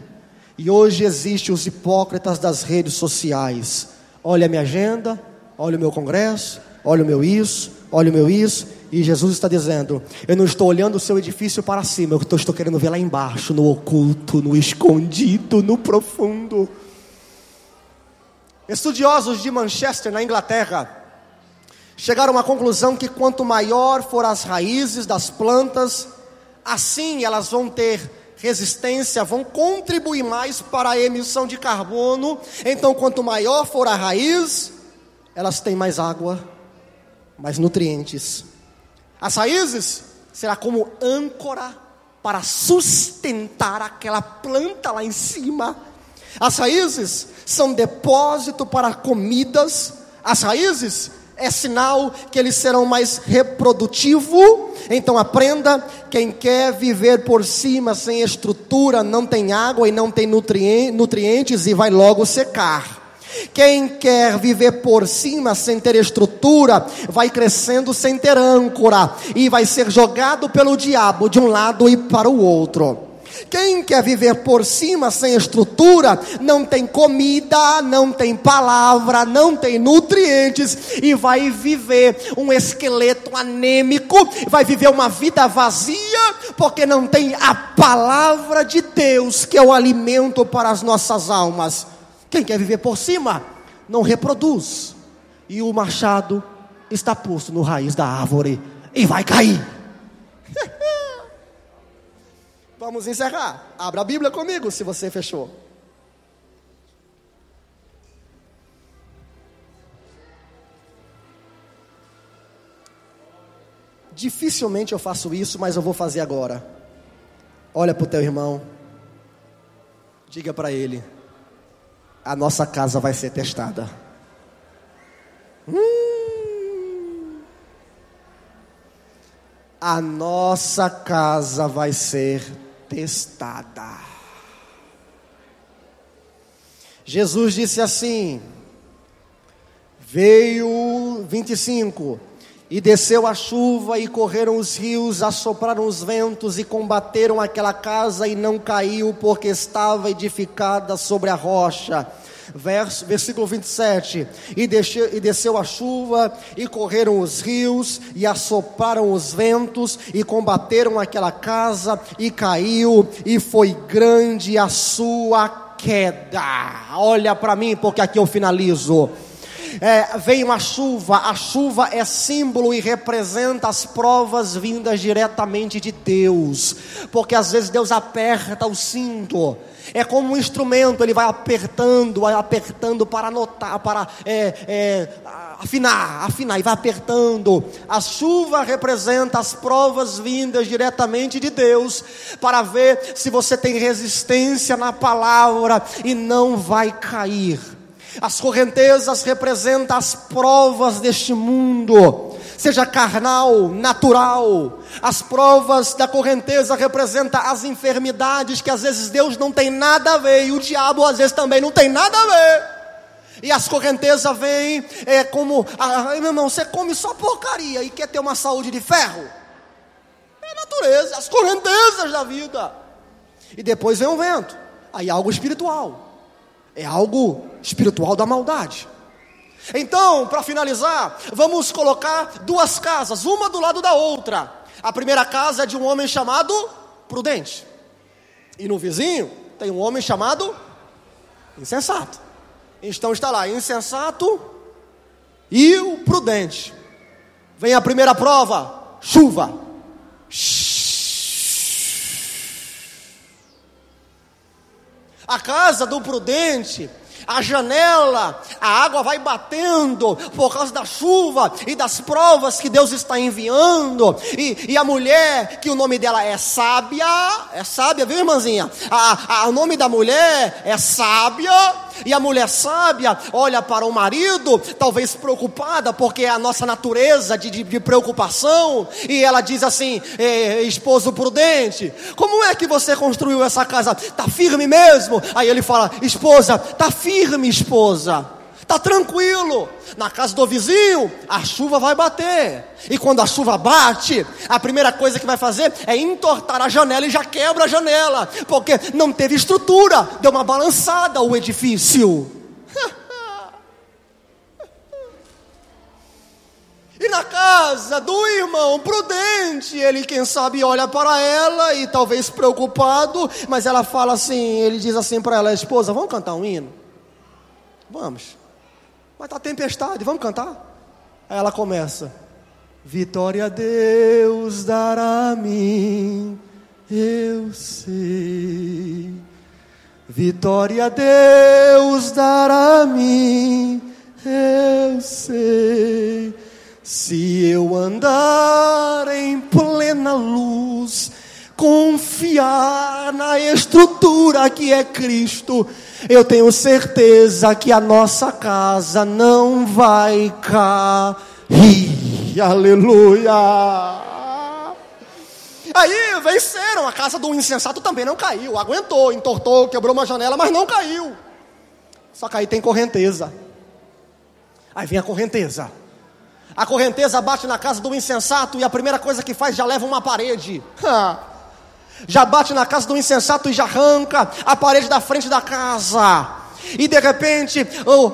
E hoje existem os hipócritas das redes sociais. Olha a minha agenda, olha o meu congresso, olha o meu isso, olha o meu isso. E Jesus está dizendo: Eu não estou olhando o seu edifício para cima, eu estou querendo ver lá embaixo, no oculto, no escondido, no profundo. Estudiosos de Manchester, na Inglaterra, chegaram à conclusão que quanto maior for as raízes das plantas, assim elas vão ter resistência, vão contribuir mais para a emissão de carbono. Então, quanto maior for a raiz, elas têm mais água, mais nutrientes. As raízes será como âncora para sustentar aquela planta lá em cima. As raízes são depósito para comidas. As raízes é sinal que eles serão mais reprodutivo. Então aprenda, quem quer viver por cima sem estrutura, não tem água e não tem nutrientes e vai logo secar. Quem quer viver por cima sem ter estrutura, vai crescendo sem ter âncora e vai ser jogado pelo diabo de um lado e para o outro. Quem quer viver por cima sem estrutura, não tem comida, não tem palavra, não tem nutrientes e vai viver um esqueleto anêmico, vai viver uma vida vazia, porque não tem a palavra de Deus, que é o alimento para as nossas almas. Quem quer viver por cima, não reproduz, e o machado está posto no raiz da árvore e vai cair. Vamos encerrar. Abra a Bíblia comigo se você fechou. Dificilmente eu faço isso, mas eu vou fazer agora. Olha para o teu irmão. Diga para ele: a nossa casa vai ser testada. Hum. A nossa casa vai ser testada. Jesus disse assim: Veio 25, e desceu a chuva, e correram os rios, assopraram os ventos, e combateram aquela casa, e não caiu, porque estava edificada sobre a rocha verso, versículo 27. E, desceu, e desceu a chuva, e correram os rios, e assoparam os ventos, e combateram aquela casa, e caiu, e foi grande a sua queda. Olha para mim, porque aqui eu finalizo. É, veio a chuva, a chuva é símbolo e representa as provas vindas diretamente de Deus, porque às vezes Deus aperta o cinto, é como um instrumento, ele vai apertando, vai apertando para anotar, para é, é, afinar, afinar, e vai apertando. A chuva representa as provas vindas diretamente de Deus, para ver se você tem resistência na palavra e não vai cair. As correntezas representam as provas deste mundo seja carnal, natural. As provas da correnteza representam as enfermidades que às vezes Deus não tem nada a ver e o diabo às vezes também não tem nada a ver. E as correntezas vêm é, como, ah, meu irmão, você come só porcaria e quer ter uma saúde de ferro? É a natureza, as correntezas da vida. E depois vem o vento. Aí algo espiritual. É algo espiritual da maldade. Então, para finalizar, vamos colocar duas casas, uma do lado da outra. A primeira casa é de um homem chamado Prudente. E no vizinho tem um homem chamado Insensato. Então está lá, insensato e o prudente. Vem a primeira prova, chuva. A casa do prudente a janela, a água vai batendo por causa da chuva e das provas que Deus está enviando. E, e a mulher, que o nome dela é sábia, é sábia, viu irmãzinha? A, a, o nome da mulher é sábia, e a mulher sábia olha para o marido, talvez preocupada, porque é a nossa natureza de, de, de preocupação, e ela diz assim: eh, esposo prudente, como é que você construiu essa casa? Está firme mesmo? Aí ele fala: esposa, está firme, esposa. Está tranquilo. Na casa do vizinho, a chuva vai bater. E quando a chuva bate, a primeira coisa que vai fazer é entortar a janela e já quebra a janela. Porque não teve estrutura, deu uma balançada o edifício. *laughs* E na casa do irmão prudente, ele, quem sabe, olha para ela e talvez preocupado, mas ela fala assim: ele diz assim para ela, esposa, vamos cantar um hino? Vamos. Mas está tempestade, vamos cantar? Aí ela começa: Vitória Deus dará a mim, eu sei. Vitória Deus dará a mim, eu sei. Se eu andar em plena luz, confiar estrutura que é Cristo, eu tenho certeza que a nossa casa não vai cair. Aleluia. Aí venceram, a casa do insensato também não caiu, aguentou, entortou, quebrou uma janela, mas não caiu. Só que aí tem correnteza. Aí vem a correnteza. A correnteza bate na casa do insensato e a primeira coisa que faz já leva uma parede. Já bate na casa do insensato e já arranca a parede da frente da casa. E de repente,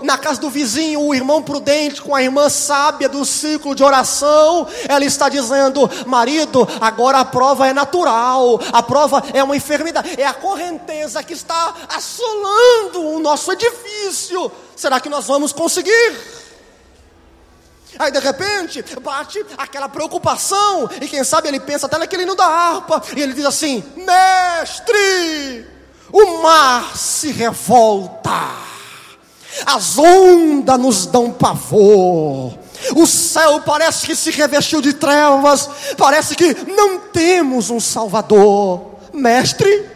na casa do vizinho, o irmão prudente com a irmã sábia do ciclo de oração, ela está dizendo: marido, agora a prova é natural, a prova é uma enfermidade, é a correnteza que está assolando o nosso edifício. Será que nós vamos conseguir? Aí de repente bate aquela preocupação, e quem sabe ele pensa até naquele hino da harpa, e ele diz assim: Mestre, o mar se revolta, as ondas nos dão pavor, o céu parece que se revestiu de trevas, parece que não temos um Salvador. Mestre,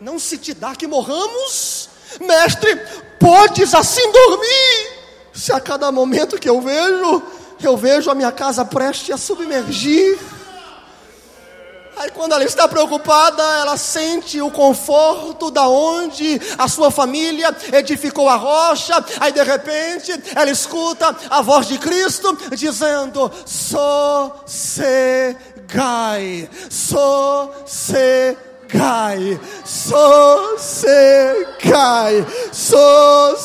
não se te dá que morramos? Mestre, podes assim dormir? Se a cada momento que eu vejo eu vejo a minha casa prestes a submergir. Aí quando ela está preocupada, ela sente o conforto da onde a sua família edificou a rocha. Aí de repente ela escuta a voz de Cristo dizendo: Sossegai, sossegai sossegai, sossegai, sossegai.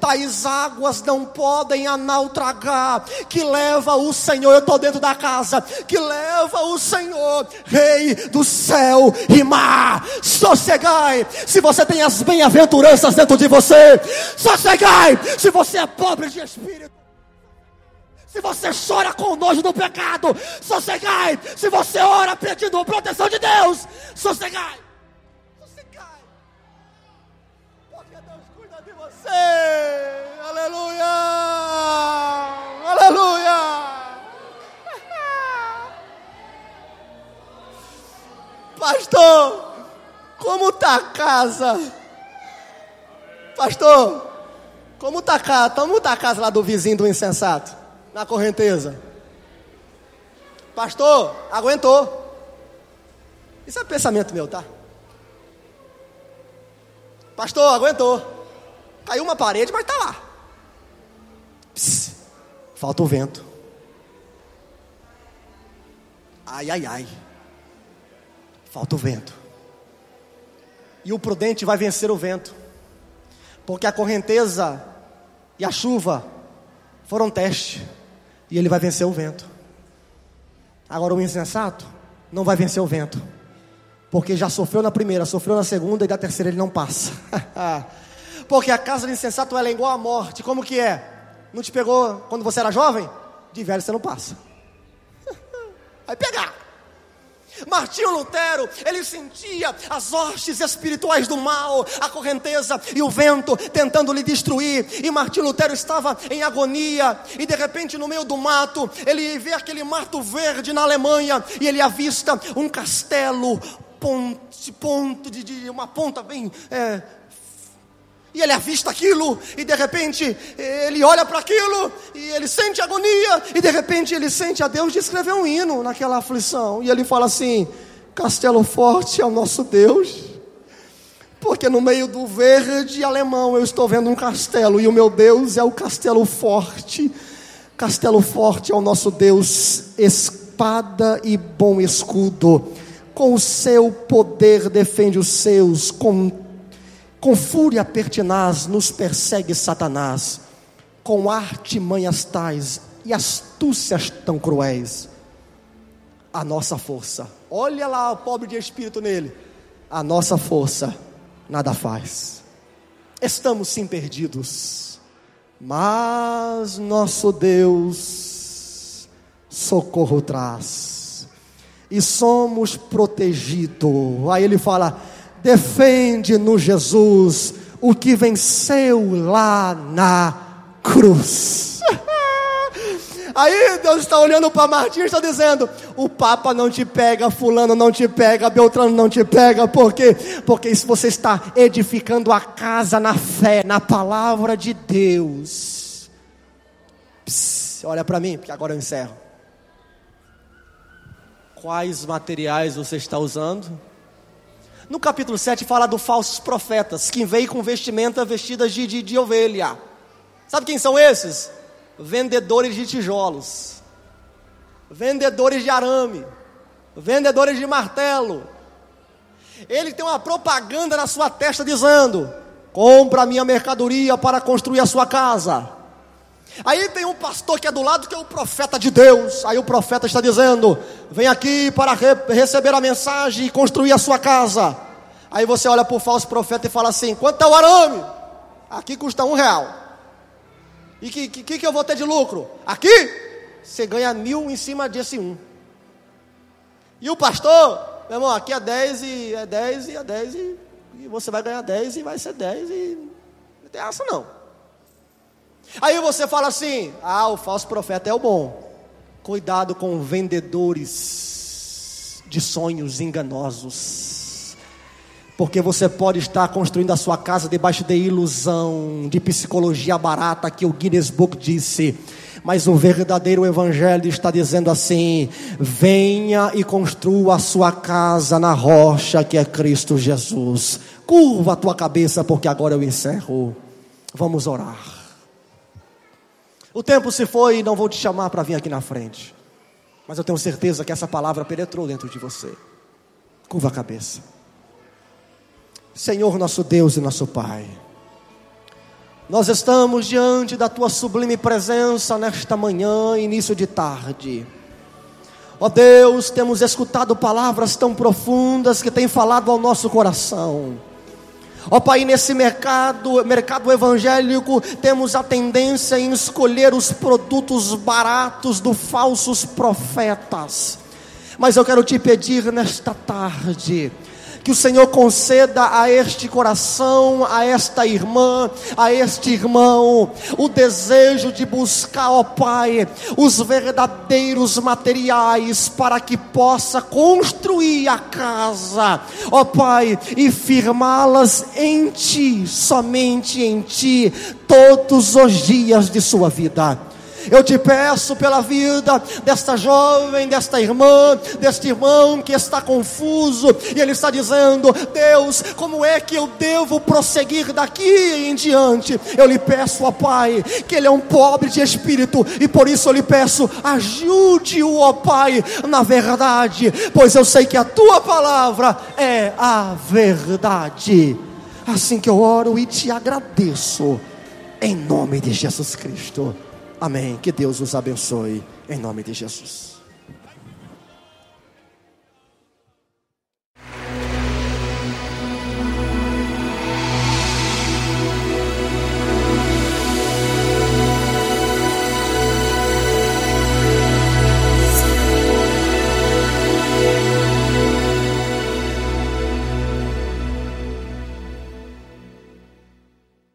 Tais águas não podem analtragar, que leva o Senhor, eu estou dentro da casa, que leva o Senhor, Rei do céu e mar, sossegai. Se você tem as bem-aventuranças dentro de você, sossegai. Se você é pobre de espírito, se você chora com nojo do pecado, sossegai. Se você ora pedindo a proteção de Deus, sossegai. Sossegai. Porque Deus cuida de você. Aleluia. Aleluia. *laughs* Pastor, como está a casa? Pastor, como está a casa? Como está a casa lá do vizinho do insensato? Na correnteza. Pastor, aguentou. Isso é pensamento meu, tá? Pastor, aguentou. Caiu uma parede, mas está lá. Pss, falta o vento. Ai, ai, ai. Falta o vento. E o prudente vai vencer o vento. Porque a correnteza e a chuva foram teste. E ele vai vencer o vento. Agora o insensato não vai vencer o vento. Porque já sofreu na primeira, sofreu na segunda e da terceira ele não passa. *laughs* Porque a casa do insensato é igual à morte. Como que é? Não te pegou quando você era jovem? De velho você não passa. *laughs* Vai pegar. Martinho Lutero, ele sentia as hostes espirituais do mal, a correnteza e o vento tentando lhe destruir. E Martinho Lutero estava em agonia. E de repente, no meio do mato, ele vê aquele mato verde na Alemanha e ele avista um castelo, ponte, ponto de, de uma ponta bem é, e ele avista aquilo, e de repente ele olha para aquilo, e ele sente agonia, e de repente ele sente a Deus de escrever um hino naquela aflição, e ele fala assim: Castelo Forte é o nosso Deus, porque no meio do verde alemão eu estou vendo um castelo, e o meu Deus é o Castelo Forte. Castelo Forte é o nosso Deus, espada e bom escudo, com o seu poder defende os seus, com com fúria pertinaz nos persegue Satanás, com artimanhas tais e astúcias tão cruéis. A nossa força, olha lá o pobre de espírito nele, a nossa força nada faz. Estamos sim perdidos, mas nosso Deus socorro traz, e somos protegidos. Aí ele fala: defende no Jesus o que venceu lá na cruz. *laughs* Aí Deus está olhando para Martim e está dizendo: o Papa não te pega, Fulano não te pega, Beltrano não te pega, por quê? Porque se você está edificando a casa na fé, na palavra de Deus. Olha para mim, porque agora eu encerro. Quais materiais você está usando? No capítulo 7 fala dos falsos profetas, que veio com vestimenta vestidas de, de, de ovelha. Sabe quem são esses? Vendedores de tijolos, vendedores de arame, vendedores de martelo. Ele tem uma propaganda na sua testa dizendo: compra minha mercadoria para construir a sua casa. Aí tem um pastor que é do lado que é o profeta de Deus. Aí o profeta está dizendo: Vem aqui para re receber a mensagem e construir a sua casa. Aí você olha para o falso profeta e fala assim: Quanto é o arame? Aqui custa um real. E que, que, que eu vou ter de lucro? Aqui você ganha mil em cima desse um. E o pastor, meu irmão, aqui é 10 e é 10 e é 10 e, e você vai ganhar 10 e vai ser 10 e não tem essa não. Aí você fala assim: ah, o falso profeta é o bom. Cuidado com vendedores de sonhos enganosos. Porque você pode estar construindo a sua casa debaixo de ilusão, de psicologia barata que o Guinness Book disse. Mas o verdadeiro evangelho está dizendo assim: venha e construa a sua casa na rocha que é Cristo Jesus. Curva a tua cabeça, porque agora eu encerro. Vamos orar. O tempo se foi e não vou te chamar para vir aqui na frente. Mas eu tenho certeza que essa palavra penetrou dentro de você. Curva a cabeça. Senhor nosso Deus e nosso Pai. Nós estamos diante da tua sublime presença nesta manhã, início de tarde. Ó Deus, temos escutado palavras tão profundas que têm falado ao nosso coração. Ó Pai, nesse mercado, mercado evangélico, temos a tendência em escolher os produtos baratos dos falsos profetas. Mas eu quero te pedir nesta tarde, que o Senhor conceda a este coração, a esta irmã, a este irmão, o desejo de buscar, ó Pai, os verdadeiros materiais para que possa construir a casa, ó Pai, e firmá-las em Ti, somente em Ti, todos os dias de sua vida. Eu te peço pela vida desta jovem, desta irmã, deste irmão que está confuso e ele está dizendo: Deus, como é que eu devo prosseguir daqui em diante? Eu lhe peço, ó Pai, que ele é um pobre de espírito e por isso eu lhe peço, ajude-o, ó Pai, na verdade, pois eu sei que a tua palavra é a verdade. Assim que eu oro e te agradeço, em nome de Jesus Cristo. Amém. Que Deus os abençoe, em nome de Jesus.